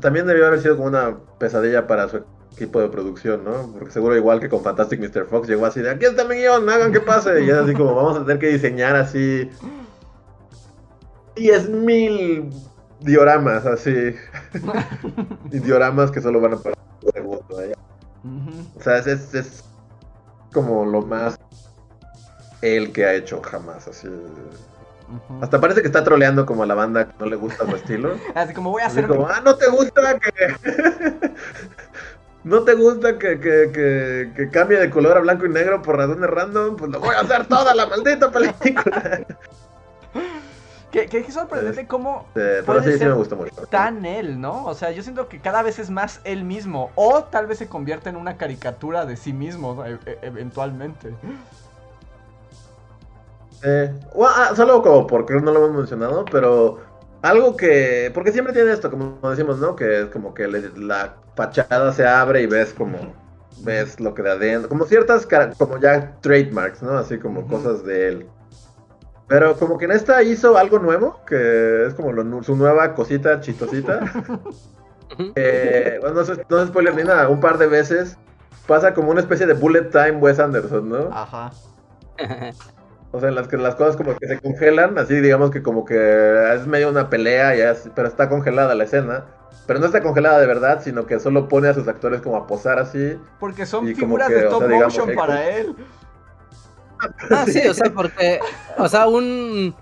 también debió haber sido como una pesadilla para su equipo de producción, ¿no? Porque seguro igual que con Fantastic Mr. Fox llegó así de aquí está mi guion, hagan que pase y es así como vamos a tener que diseñar así 10.000 dioramas así y dioramas que solo van a parar un segundo ¿eh? Ujú. O sea, es, es, es como lo más él que ha hecho jamás, así. Hasta parece que está troleando como a la banda que no le gusta su estilo. Así como voy a hacer como, ah, no te gusta que... no te gusta que, que, que, que cambie de color a blanco y negro por razones random, pues lo voy a hacer toda la maldita película. Que, que es sorprendente cómo Eh, pero Puede sí, sí me gustó mucho. tan él, ¿no? O sea, yo siento que cada vez es más él mismo. O tal vez se convierte en una caricatura de sí mismo e- e- eventualmente. Eh, bueno, ah, solo como porque no lo hemos mencionado, pero algo que. Porque siempre tiene esto, como decimos, ¿no? Que es como que le- la fachada se abre y ves como. Ves lo que de adentro. Como ciertas. Como ya trademarks, ¿no? Así como cosas de él. Pero como que en esta hizo algo nuevo, que es como lo su nueva cosita chistosita. Eh, bueno, no es spoiler ni nada, un par de veces pasa como una especie de bullet time Wes Anderson, ¿no? Ajá. O sea, en las que las cosas como que se congelan, así digamos que como que es medio una pelea, ya es- pero está congelada la escena. Pero no está congelada de verdad, sino que solo pone a sus actores como a posar así. Porque son Y como figuras que, de o stop sea, digamos motion que- para él. Ah, sí, o sea, porque, o sea, un,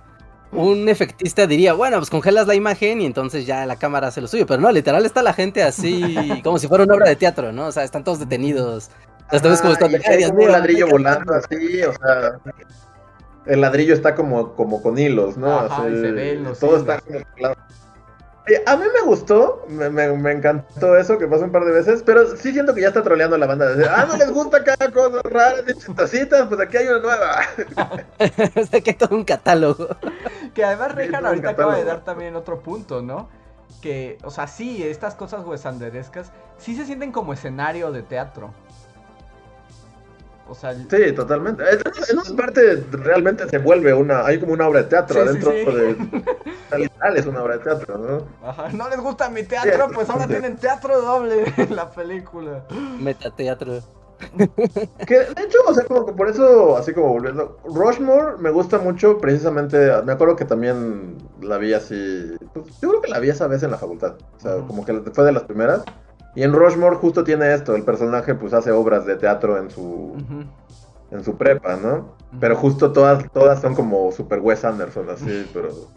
un efectista diría, bueno, pues congelas la imagen y entonces ya la cámara hace lo suyo, pero no, literal está la gente así, como si fuera una obra de teatro, ¿no? O sea, están todos detenidos. Hasta ves como Ah, están, y "Ay, hay Dios como un ladrillo volando así, o sea. El ladrillo está como, como con hilos, ¿no? Ajá, Así, y se ven los todo hilos. está como A mí me gustó, me, me- me encantó eso que pasó un par de veces, pero sí siento que ya está troleando la banda. de decir, ah, no les gusta cada cosa rara de chistositas, pues aquí hay una nueva. o sea, que hay todo un catálogo. Que además Rejan ahorita acaba de dar también otro punto, ¿no? Que, o sea, sí, estas cosas huesanderescas sí se sienten como escenario de teatro. O sea, el- Sí, totalmente. En una parte realmente se vuelve una, hay como una obra de teatro Sí, sí. de... Literal es una obra de teatro, ¿no? ajá, no les gusta mi teatro, Sí, pues ahora sí. tienen teatro doble en la película. Metateatro. Que de hecho, o sea, como que por eso, así como volviendo, Rushmore me gusta mucho precisamente, me acuerdo que también la vi así, pues, yo creo que la vi esa vez en la facultad, o sea, como que fue de las primeras. Y en Rushmore justo tiene esto, el personaje pues hace obras de teatro en su, Ujú. en su prepa, ¿no? Pero justo todas, todas son como super Wes Anderson, así, pero...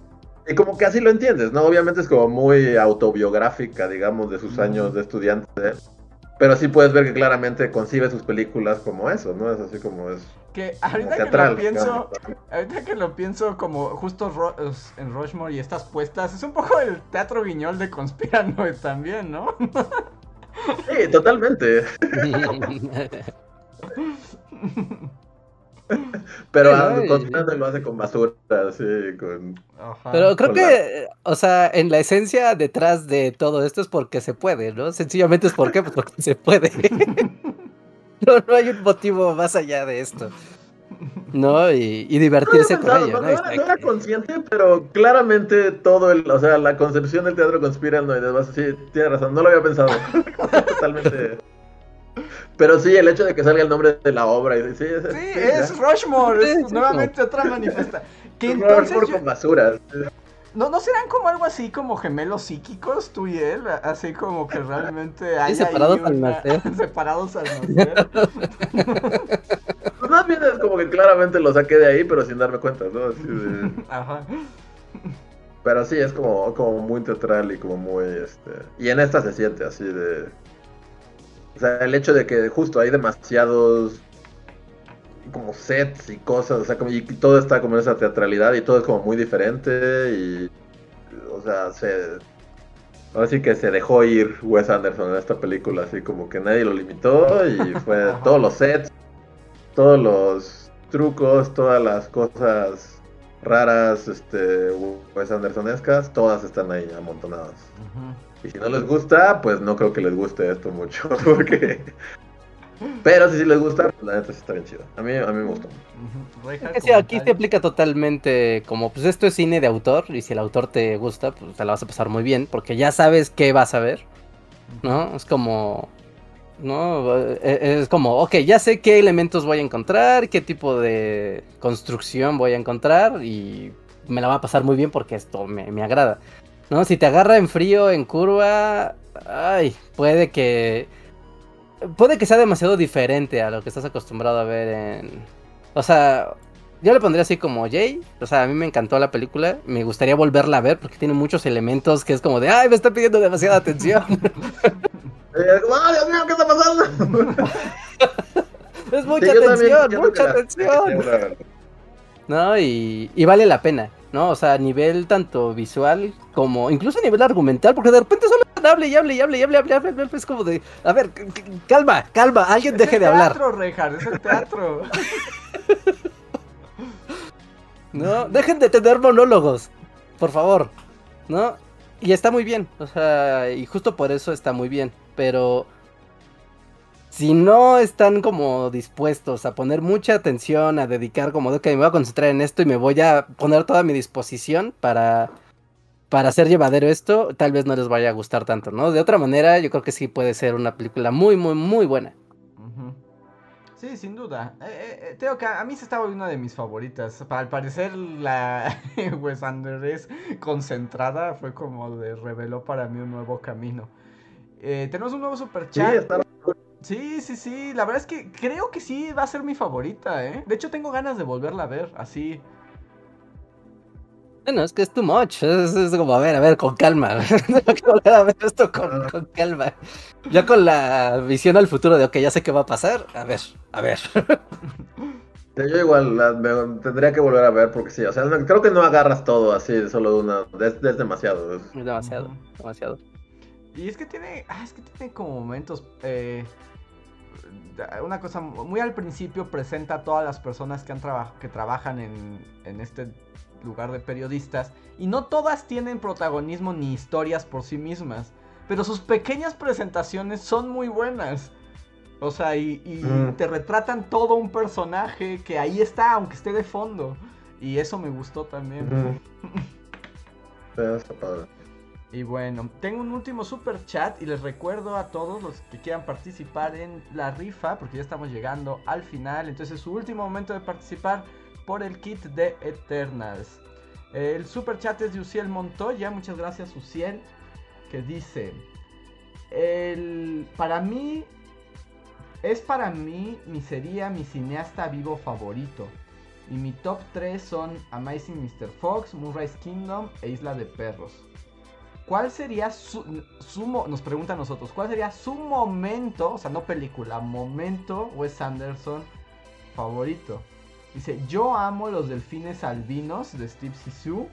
Y como que así lo entiendes, ¿no? Obviamente es como muy autobiográfica, digamos, de sus Ujú. años de estudiante. Pero sí puedes ver que claramente concibe sus películas como eso, ¿no? Es así como es... Que como ahorita que teatral, lo pienso, ahorita que lo pienso como justo Ro- en Rushmore y estas puestas, es un poco el teatro guiñol de Conspiranoid también, ¿no? Sí, totalmente. Pero ah, Constante lo hace con basura, así, con... Ajá. Pero creo Con que, o sea, en la esencia detrás de todo esto es porque se puede, ¿no? Sencillamente es porque, pues porque se puede. no, no hay un motivo más allá de esto. ¿No? Y, y divertirse No, con no, ello, no, ¿no? no Está era, no era que- consciente, pero claramente todo el, o sea, la concepción del teatro conspiranoide, vas sí, tiene razón, no lo había pensado. Totalmente. Pero sí, el hecho de que salga el nombre de la obra, y, sí, es, Sí, sí, es. Rushmore, es nuevamente otra manifestación. Que Es entonces Rushmore yo- con basuras. ¿No, ¿no serán como algo así como gemelos psíquicos tú y él? Así como que realmente hay separados ahí al nacer. separados al nacer. Pues más bien es como que claramente lo saqué de ahí, pero sin darme cuenta, ¿no? Así de- Ajá. Pero sí, es como, como muy teatral y como muy, este... Y en esta se siente así de... O sea, el hecho de que justo hay demasiados como sets y cosas, o sea, como, y todo está como en esa teatralidad y todo es como muy diferente y... O sea, se... Ahora sí que se dejó ir Wes Anderson en esta película, así como que nadie lo limitó y fue todos los sets, todos los trucos, todas las cosas raras, este, Wes Andersonescas, todas están ahí amontonadas. Y si no les gusta, pues no creo que les guste esto mucho, porque... Pero si sí les gusta, pues la neta sí está bien chido. A mí, a mí me gustó. Es que sí, aquí se comentario. aplica totalmente como, pues esto es cine de autor y si el autor te gusta, pues te la vas a pasar muy bien porque ya sabes qué vas a ver, ¿no? Es como, ¿no? Eh, Es como, ok, ya sé qué elementos voy a encontrar, qué tipo de construcción voy a encontrar y me la va a pasar muy bien porque esto me, me agrada, ¿no? Si te agarra en frío, en curva, ay, puede que... Puede que sea demasiado diferente a lo que estás acostumbrado a ver en... O sea, yo le pondría así como Jay. O sea, a mí me encantó la película. Me gustaría volverla a ver porque tiene muchos elementos que es como de, ay, me está pidiendo demasiada atención. ¡Ah, Dios mío, qué está pasando! es mucha Sí, atención, mucha atención. ¿No? Y, y vale la pena, ¿no? O sea, a nivel tanto visual como incluso a nivel argumental, porque de repente solo hable y hable y hable y hable, hable, hable, es como de, a ver, calma, calma, alguien Es deje el de hablar. teatro, Rejar, es el teatro. ¿no? Dejen de tener monólogos, por favor, ¿no? Y está muy bien, o sea, y justo por eso está muy bien, pero si no están como dispuestos a poner mucha atención, a dedicar como de que me voy a concentrar en esto y me voy a poner toda mi disposición para para hacer llevadero esto, tal vez no les vaya a gustar tanto, ¿no? De otra manera, yo creo que sí puede ser una película muy, muy, muy buena. Sí, sin duda. Eh, eh, eh, tengo que a mí se está volviendo una de mis favoritas. Al parecer la Wes Anderson concentrada fue como de reveló para mí un nuevo camino. Eh, tenemos un nuevo super Sí, chat. está... Sí, sí, sí. La verdad es que creo que sí va a ser mi favorita, ¿eh? De hecho, tengo ganas de volverla a ver, así. Bueno, es que es too much. Es, es como, a ver, a ver, con calma. Tengo que volver a ver esto con, con calma. Ya con la visión al futuro de, ok, ya sé qué va a pasar. A ver, a ver. Yo igual la- me- tendría que volver a ver porque sí, o sea, no- creo que no agarras todo así solo una, es, es demasiado. es- Es demasiado, demasiado. Y es que tiene. Ah, es que tiene como momentos. eh, una cosa muy al principio presenta a todas las personas que han traba- que trabajan en, en este lugar de periodistas. Y no todas tienen protagonismo ni historias por sí mismas. Pero sus pequeñas presentaciones son muy buenas. O sea, y, y Mm. te retratan todo un personaje que ahí está, aunque esté de fondo. Y eso me gustó también. Sí, está padre. Y bueno, tengo un último super chat y les recuerdo a todos los que quieran participar en la rifa, porque ya estamos llegando al final, entonces es su último momento de participar por el kit de Eternals. El super chat es de Uciel Montoya, muchas gracias Uciel, que dice, el, para mí, es para mí, mi sería mi cineasta vivo favorito. Y mi top 3 son Amazing Mr. Fox, Moonrise Kingdom e Isla de Perros. ¿Cuál sería su, su nos pregunta a nosotros, cuál sería su momento, o sea, no película, momento Wes Anderson favorito? Dice, yo amo los delfines albinos de Steve Zissou,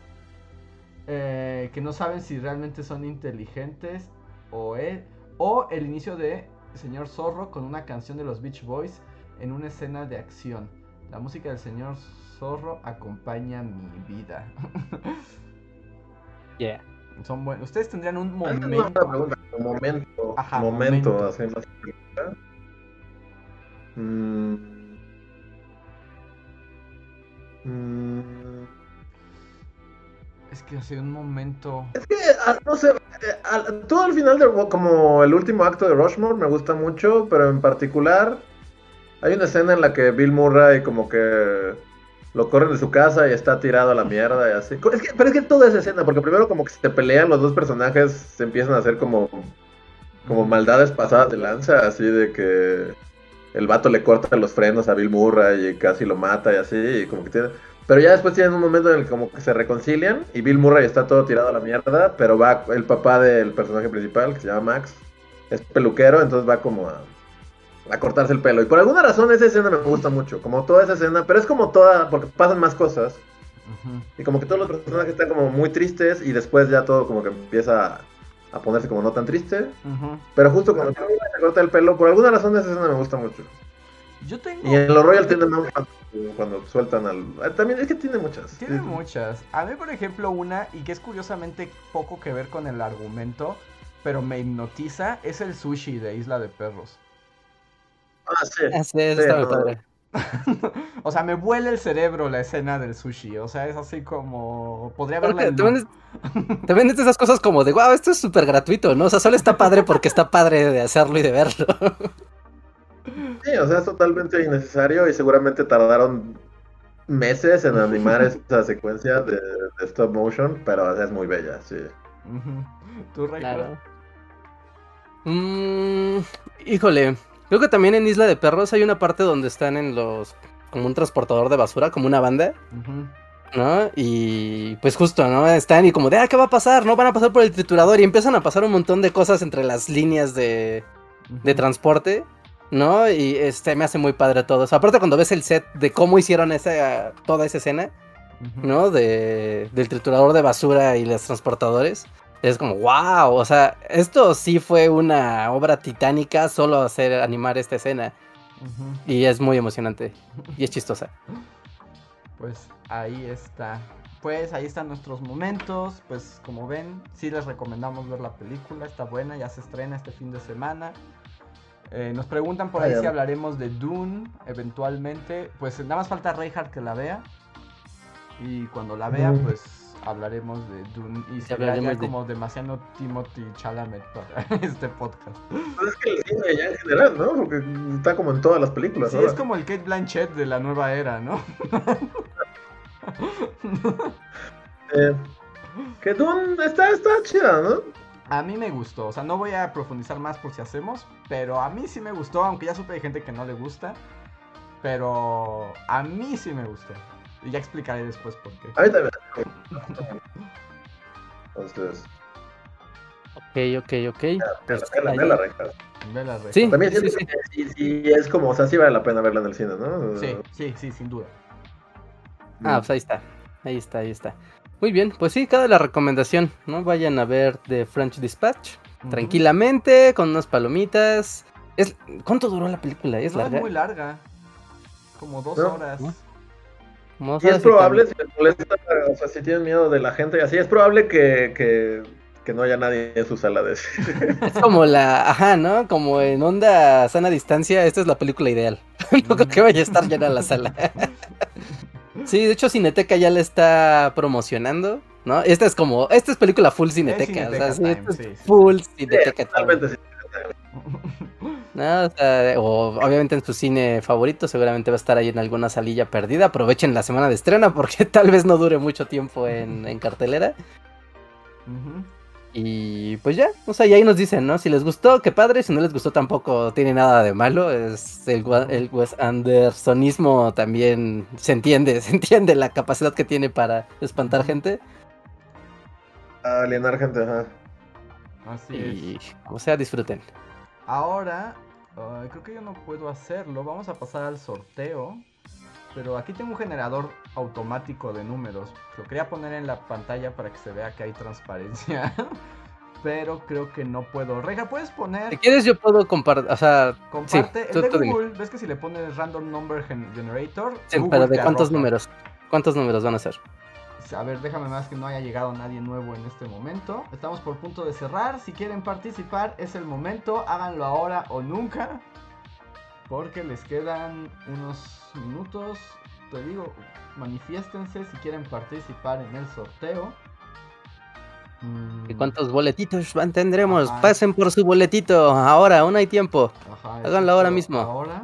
eh, que no saben si realmente son inteligentes o, el, o el inicio de Señor Zorro con una canción de los Beach Boys en una escena de acción. La música del Señor Zorro acompaña mi vida. Yeah. Son buenos. Ustedes tendrían un una momento. pregunta, un momento, Ajá, momento, momento. así más. Mm. Mm. Es que hace un momento. Es que, ah, no sé, eh, todo el final, de, como el último acto de Rushmore, me gusta mucho, pero en particular hay una escena en la que Bill Murray como que lo corren de su casa y está tirado a la mierda y así. Es que, pero es que toda esa escena, porque primero como que se pelean los dos personajes, se empiezan a hacer como, como maldades pasadas de lanza, así de que el vato le corta los frenos a Bill Murray y casi lo mata y así, y como que tiene... Pero ya después tienen un momento en el que como que se reconcilian y Bill Murray está todo tirado a la mierda, pero va el papá del personaje principal, que se llama Max, es peluquero, entonces va como a, a cortarse el pelo. Y por alguna razón esa escena me gusta mucho, como toda esa escena, pero es como toda, porque pasan más cosas. Y como que todos los personajes están como muy tristes y después ya todo como que empieza a ponerse como no tan triste. Pero justo cuando se corta el pelo, por alguna razón esa escena me gusta mucho. Yo tengo. Y en los Royal Tenenbaums cuando, cuando sueltan al... ah, También es que tiene muchas. Tiene Sí. muchas. A mí, por ejemplo, una, y que es curiosamente poco que ver con el argumento, pero me hipnotiza, es el sushi de Isla de Perros. Ah, sí. Ah, sí, eso Sí, está muy no. padre. o sea, me vuela el cerebro la escena del sushi. O sea, es así como. Podría verla Porque en. también, es, también es de esas cosas como de, wow, esto es súper gratuito, ¿no? O sea, solo está padre porque está padre de hacerlo y de verlo. Sí, o sea, es totalmente innecesario y seguramente tardaron meses en animar esa secuencia de, de stop motion, pero es muy bella, sí. ¿Tú, Reinhardt? Claro. Mm, híjole, creo que también en Isla de Perros hay una parte donde están en los... como un transportador de basura, como una banda. ¿no? Y pues justo, ¿no? Están y como de, ah, ¿qué va a pasar? No, van a pasar por el triturador y empiezan a pasar un montón de cosas entre las líneas de, de transporte, ¿no? Y este me hace muy padre todo eso. Aparte cuando ves el set de cómo hicieron esa, toda esa escena. ¿no? De, del triturador de basura y los transportadores. Es como, wow, o sea, esto sí fue una obra titánica solo hacer animar esta escena. Y es muy emocionante. Y es chistosa. Pues ahí está. Pues ahí están nuestros momentos. Pues como ven, sí les recomendamos ver la película. Está buena, ya se estrena este fin de semana. Eh, nos preguntan por ahí Ah, si hablaremos de Dune eventualmente. Pues nada más falta Reinhardt que la vea. Y cuando la vea, pues hablaremos de Dune. Y Sí, será ya de- como demasiado Timothy Chalamet para este podcast. Pues es que el cine ya en general, ¿no? Porque está como en todas las películas. Sí, ahora. es como el Kate Blanchett de la nueva era, ¿no? Eh, que Dune está, está chida, ¿no? A mí me gustó, o sea, no voy a profundizar más por si hacemos, pero a mí sí me gustó, aunque ya supe de gente que no le gusta, pero a mí sí me gustó. Y ya explicaré después por qué. A mí también. Entonces, Ok, ok, ok. Pues, vela, ahí- vela, Reinhardt. Vela, Rey. Sí. También siento sí. que sí, sí, es como, o sea, sí vale la pena verla en el cine, ¿no? Sí, sí, sí, sin duda. Ah, pues ahí está. Ahí está, ahí está. Muy bien, pues sí, cada la recomendación, ¿no? Vayan a ver The French Dispatch. Tranquilamente, con unas palomitas. Es... ¿Cuánto duró la película? ¿Es No, larga? es muy larga. Como dos No, horas. no. Y es probable, si les molesta, o sea, si tienen miedo de la gente y así, es probable que, que, que no haya nadie en su sala de. Es como la, ajá, ¿no? Como en onda sana distancia, esta es la película ideal. no creo que vaya a estar llena la sala. sí, de hecho Cineteca ya la está promocionando, ¿no? Esta es como, esta es película full Cineteca, o sea, Cineteca sí, es sí, full Sí, Cineteca. totalmente sí. ¿No? O, sea, o obviamente en su cine favorito seguramente va a estar ahí en alguna salilla perdida. Aprovechen la semana de estrena porque tal vez no dure mucho tiempo en, en cartelera. Y pues ya, o sea, y ahí nos dicen, ¿no? Si les gustó, qué padre, si no les gustó tampoco tiene nada de malo. Es el, gua- el Wes Andersonismo también se entiende, se entiende la capacidad que tiene para espantar gente. Alienar gente, ajá. Así es. Y, o sea, disfruten. Ahora, creo que yo no puedo hacerlo. Vamos a pasar al sorteo. Pero aquí tengo un generador automático de números. Lo quería poner en la pantalla para que se vea que hay transparencia. Pero creo que no puedo. Reja, ¿puedes Si poner? quieres yo puedo compartir, o sea, Comparte. sí, tú- el de. Google, ¿ves que si le pones Random Number Gen- Generator? sí, Google pero ¿de cuántos arroja? números? ¿Cuántos números van a ser? A ver, déjame más que no haya llegado nadie nuevo en este momento. Estamos por punto de cerrar. Si quieren participar, es el momento. Háganlo ahora o nunca. Porque les quedan unos minutos. Te digo, manifiéstense si quieren participar en el sorteo. ¿Y Mm, cuántos boletitos van- tendremos? Ajá. Pasen por su boletito. Ahora, aún hay tiempo. Ajá, Háganlo ahora mismo. Ahora.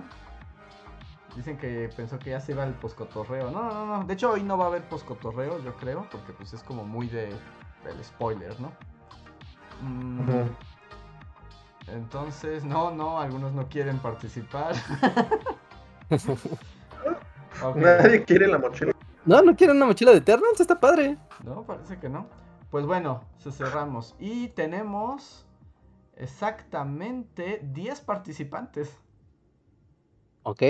Dicen que pensó que ya se iba el poscotorreo. No, no, no. De hecho, hoy no va a haber poscotorreo, yo creo. Porque pues es como muy de del spoiler, ¿no? Mm. Entonces, no, no, algunos no quieren participar. Nadie quiere la mochila. No, no quieren una mochila de Eternals, está padre. No, parece que no. Pues bueno, se cerramos. Y tenemos exactamente 10 participantes. Ok.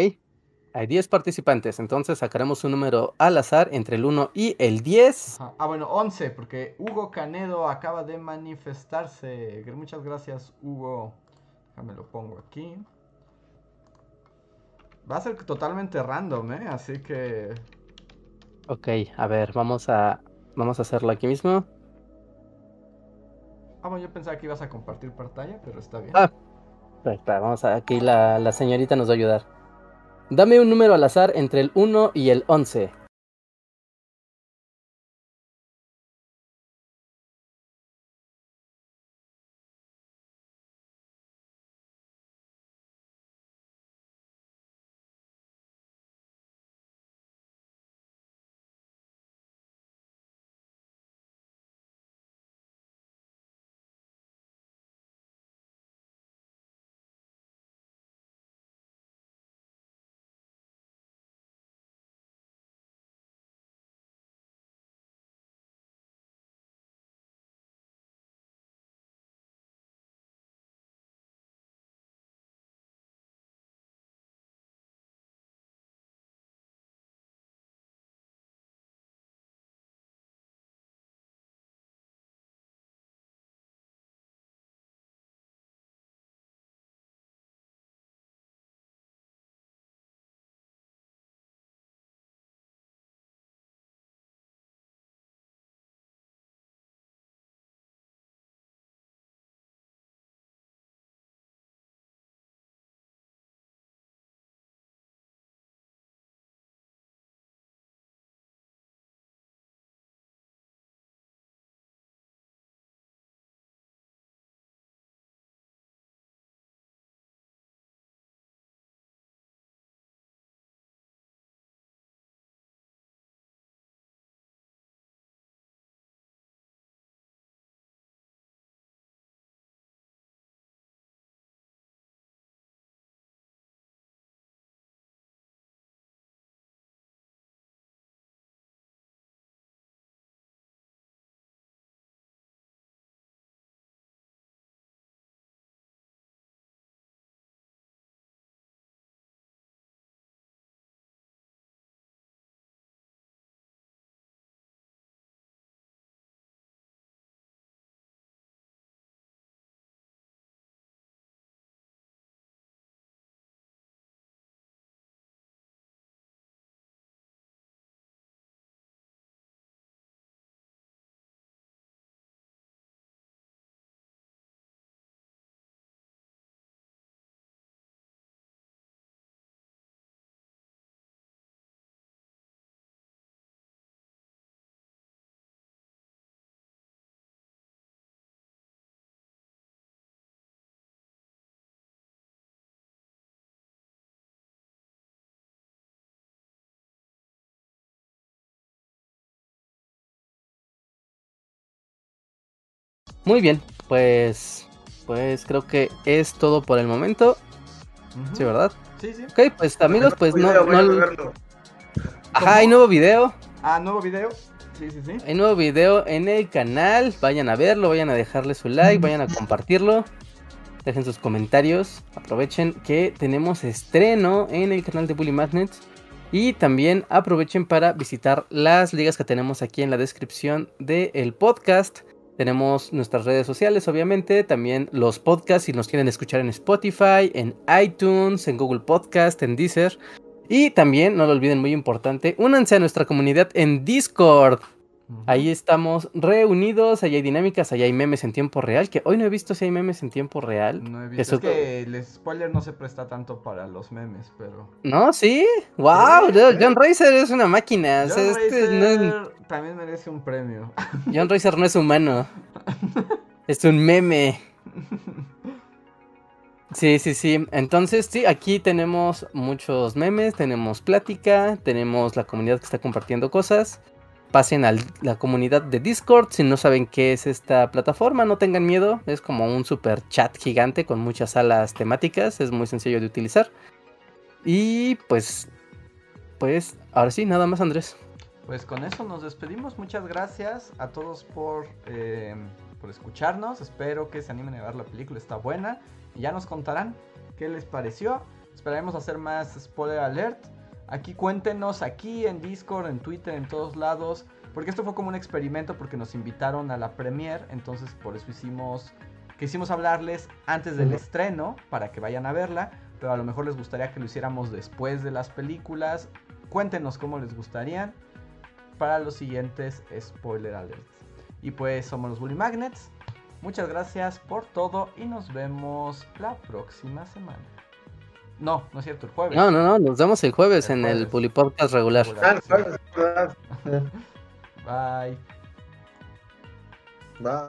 Hay 10 participantes, entonces sacaremos un número al azar entre el 1 y el 10. Ajá. Ah, bueno, 11, porque Hugo Canedo acaba de manifestarse. Muchas gracias, Hugo. Déjame lo pongo aquí. Va a ser totalmente random, ¿eh? Así que... Ok, a ver, vamos a, vamos a hacerlo aquí mismo. Ah, bueno, yo pensaba que ibas a compartir pantalla, pero está bien. Ah. Espera, vamos a, aquí la, la señorita nos va a ayudar. Dame un número al azar entre el 1 y el 11. Muy bien, pues, pues creo que es todo por el momento. Ujú. Sí, ¿verdad? Sí, sí. Ok, pues amigos, pues no, Video, voy a no- verlo. Ajá, hay nuevo video. Ah, nuevo video. Sí, sí, sí. Hay nuevo video en el canal. Vayan a verlo, vayan a dejarle su like, vayan a compartirlo. Dejen sus comentarios. Aprovechen que tenemos estreno en el canal de Bully Magnets. Y también aprovechen para visitar las ligas que tenemos aquí en la descripción del podcast. Tenemos nuestras redes sociales, obviamente. También los podcasts, si nos quieren escuchar en Spotify, en iTunes, en Google Podcast, en Deezer. Y también, no lo olviden, muy importante, únanse a nuestra comunidad en Discord. Ahí estamos reunidos, ahí hay dinámicas, ahí hay memes en tiempo real, que hoy no he visto si hay memes en tiempo real. No he visto. Eso- Es que el spoiler no se presta tanto para los memes, pero. ¿No? ¿Sí? ¡Wow! Sí. John Racer es una máquina. o sea, John este no es- Racer también merece un premio. John Racer no es humano. es un meme. Sí, sí, sí. Entonces, sí, aquí tenemos muchos memes, tenemos plática, tenemos la comunidad que está compartiendo cosas. Pasen a la comunidad de Discord. Si no saben qué es esta plataforma, no tengan miedo. Es como un super chat gigante con muchas salas temáticas. Es muy sencillo de utilizar. Y pues, pues, ahora sí, nada más, Andrés. Pues con eso nos despedimos. Muchas gracias a todos por, eh, por escucharnos. Espero que se animen a ver la película. Está buena. Y ya nos contarán qué les pareció. Esperaremos hacer más spoiler alert. Aquí cuéntenos, aquí en Discord, en Twitter, en todos lados. Porque esto fue como un experimento porque nos invitaron a la premiere. Entonces por eso hicimos... Quisimos hablarles antes del estreno para que vayan a verla. Pero a lo mejor les gustaría que lo hiciéramos después de las películas. Cuéntenos cómo les gustarían para los siguientes spoiler alerts. Y pues somos los Bully Magnets. Muchas gracias por todo y nos vemos la próxima semana. No, no es cierto, el jueves. No, no, no, nos vemos el jueves El en el jueves. Bully Podcast regular. Ah. Bye. Va.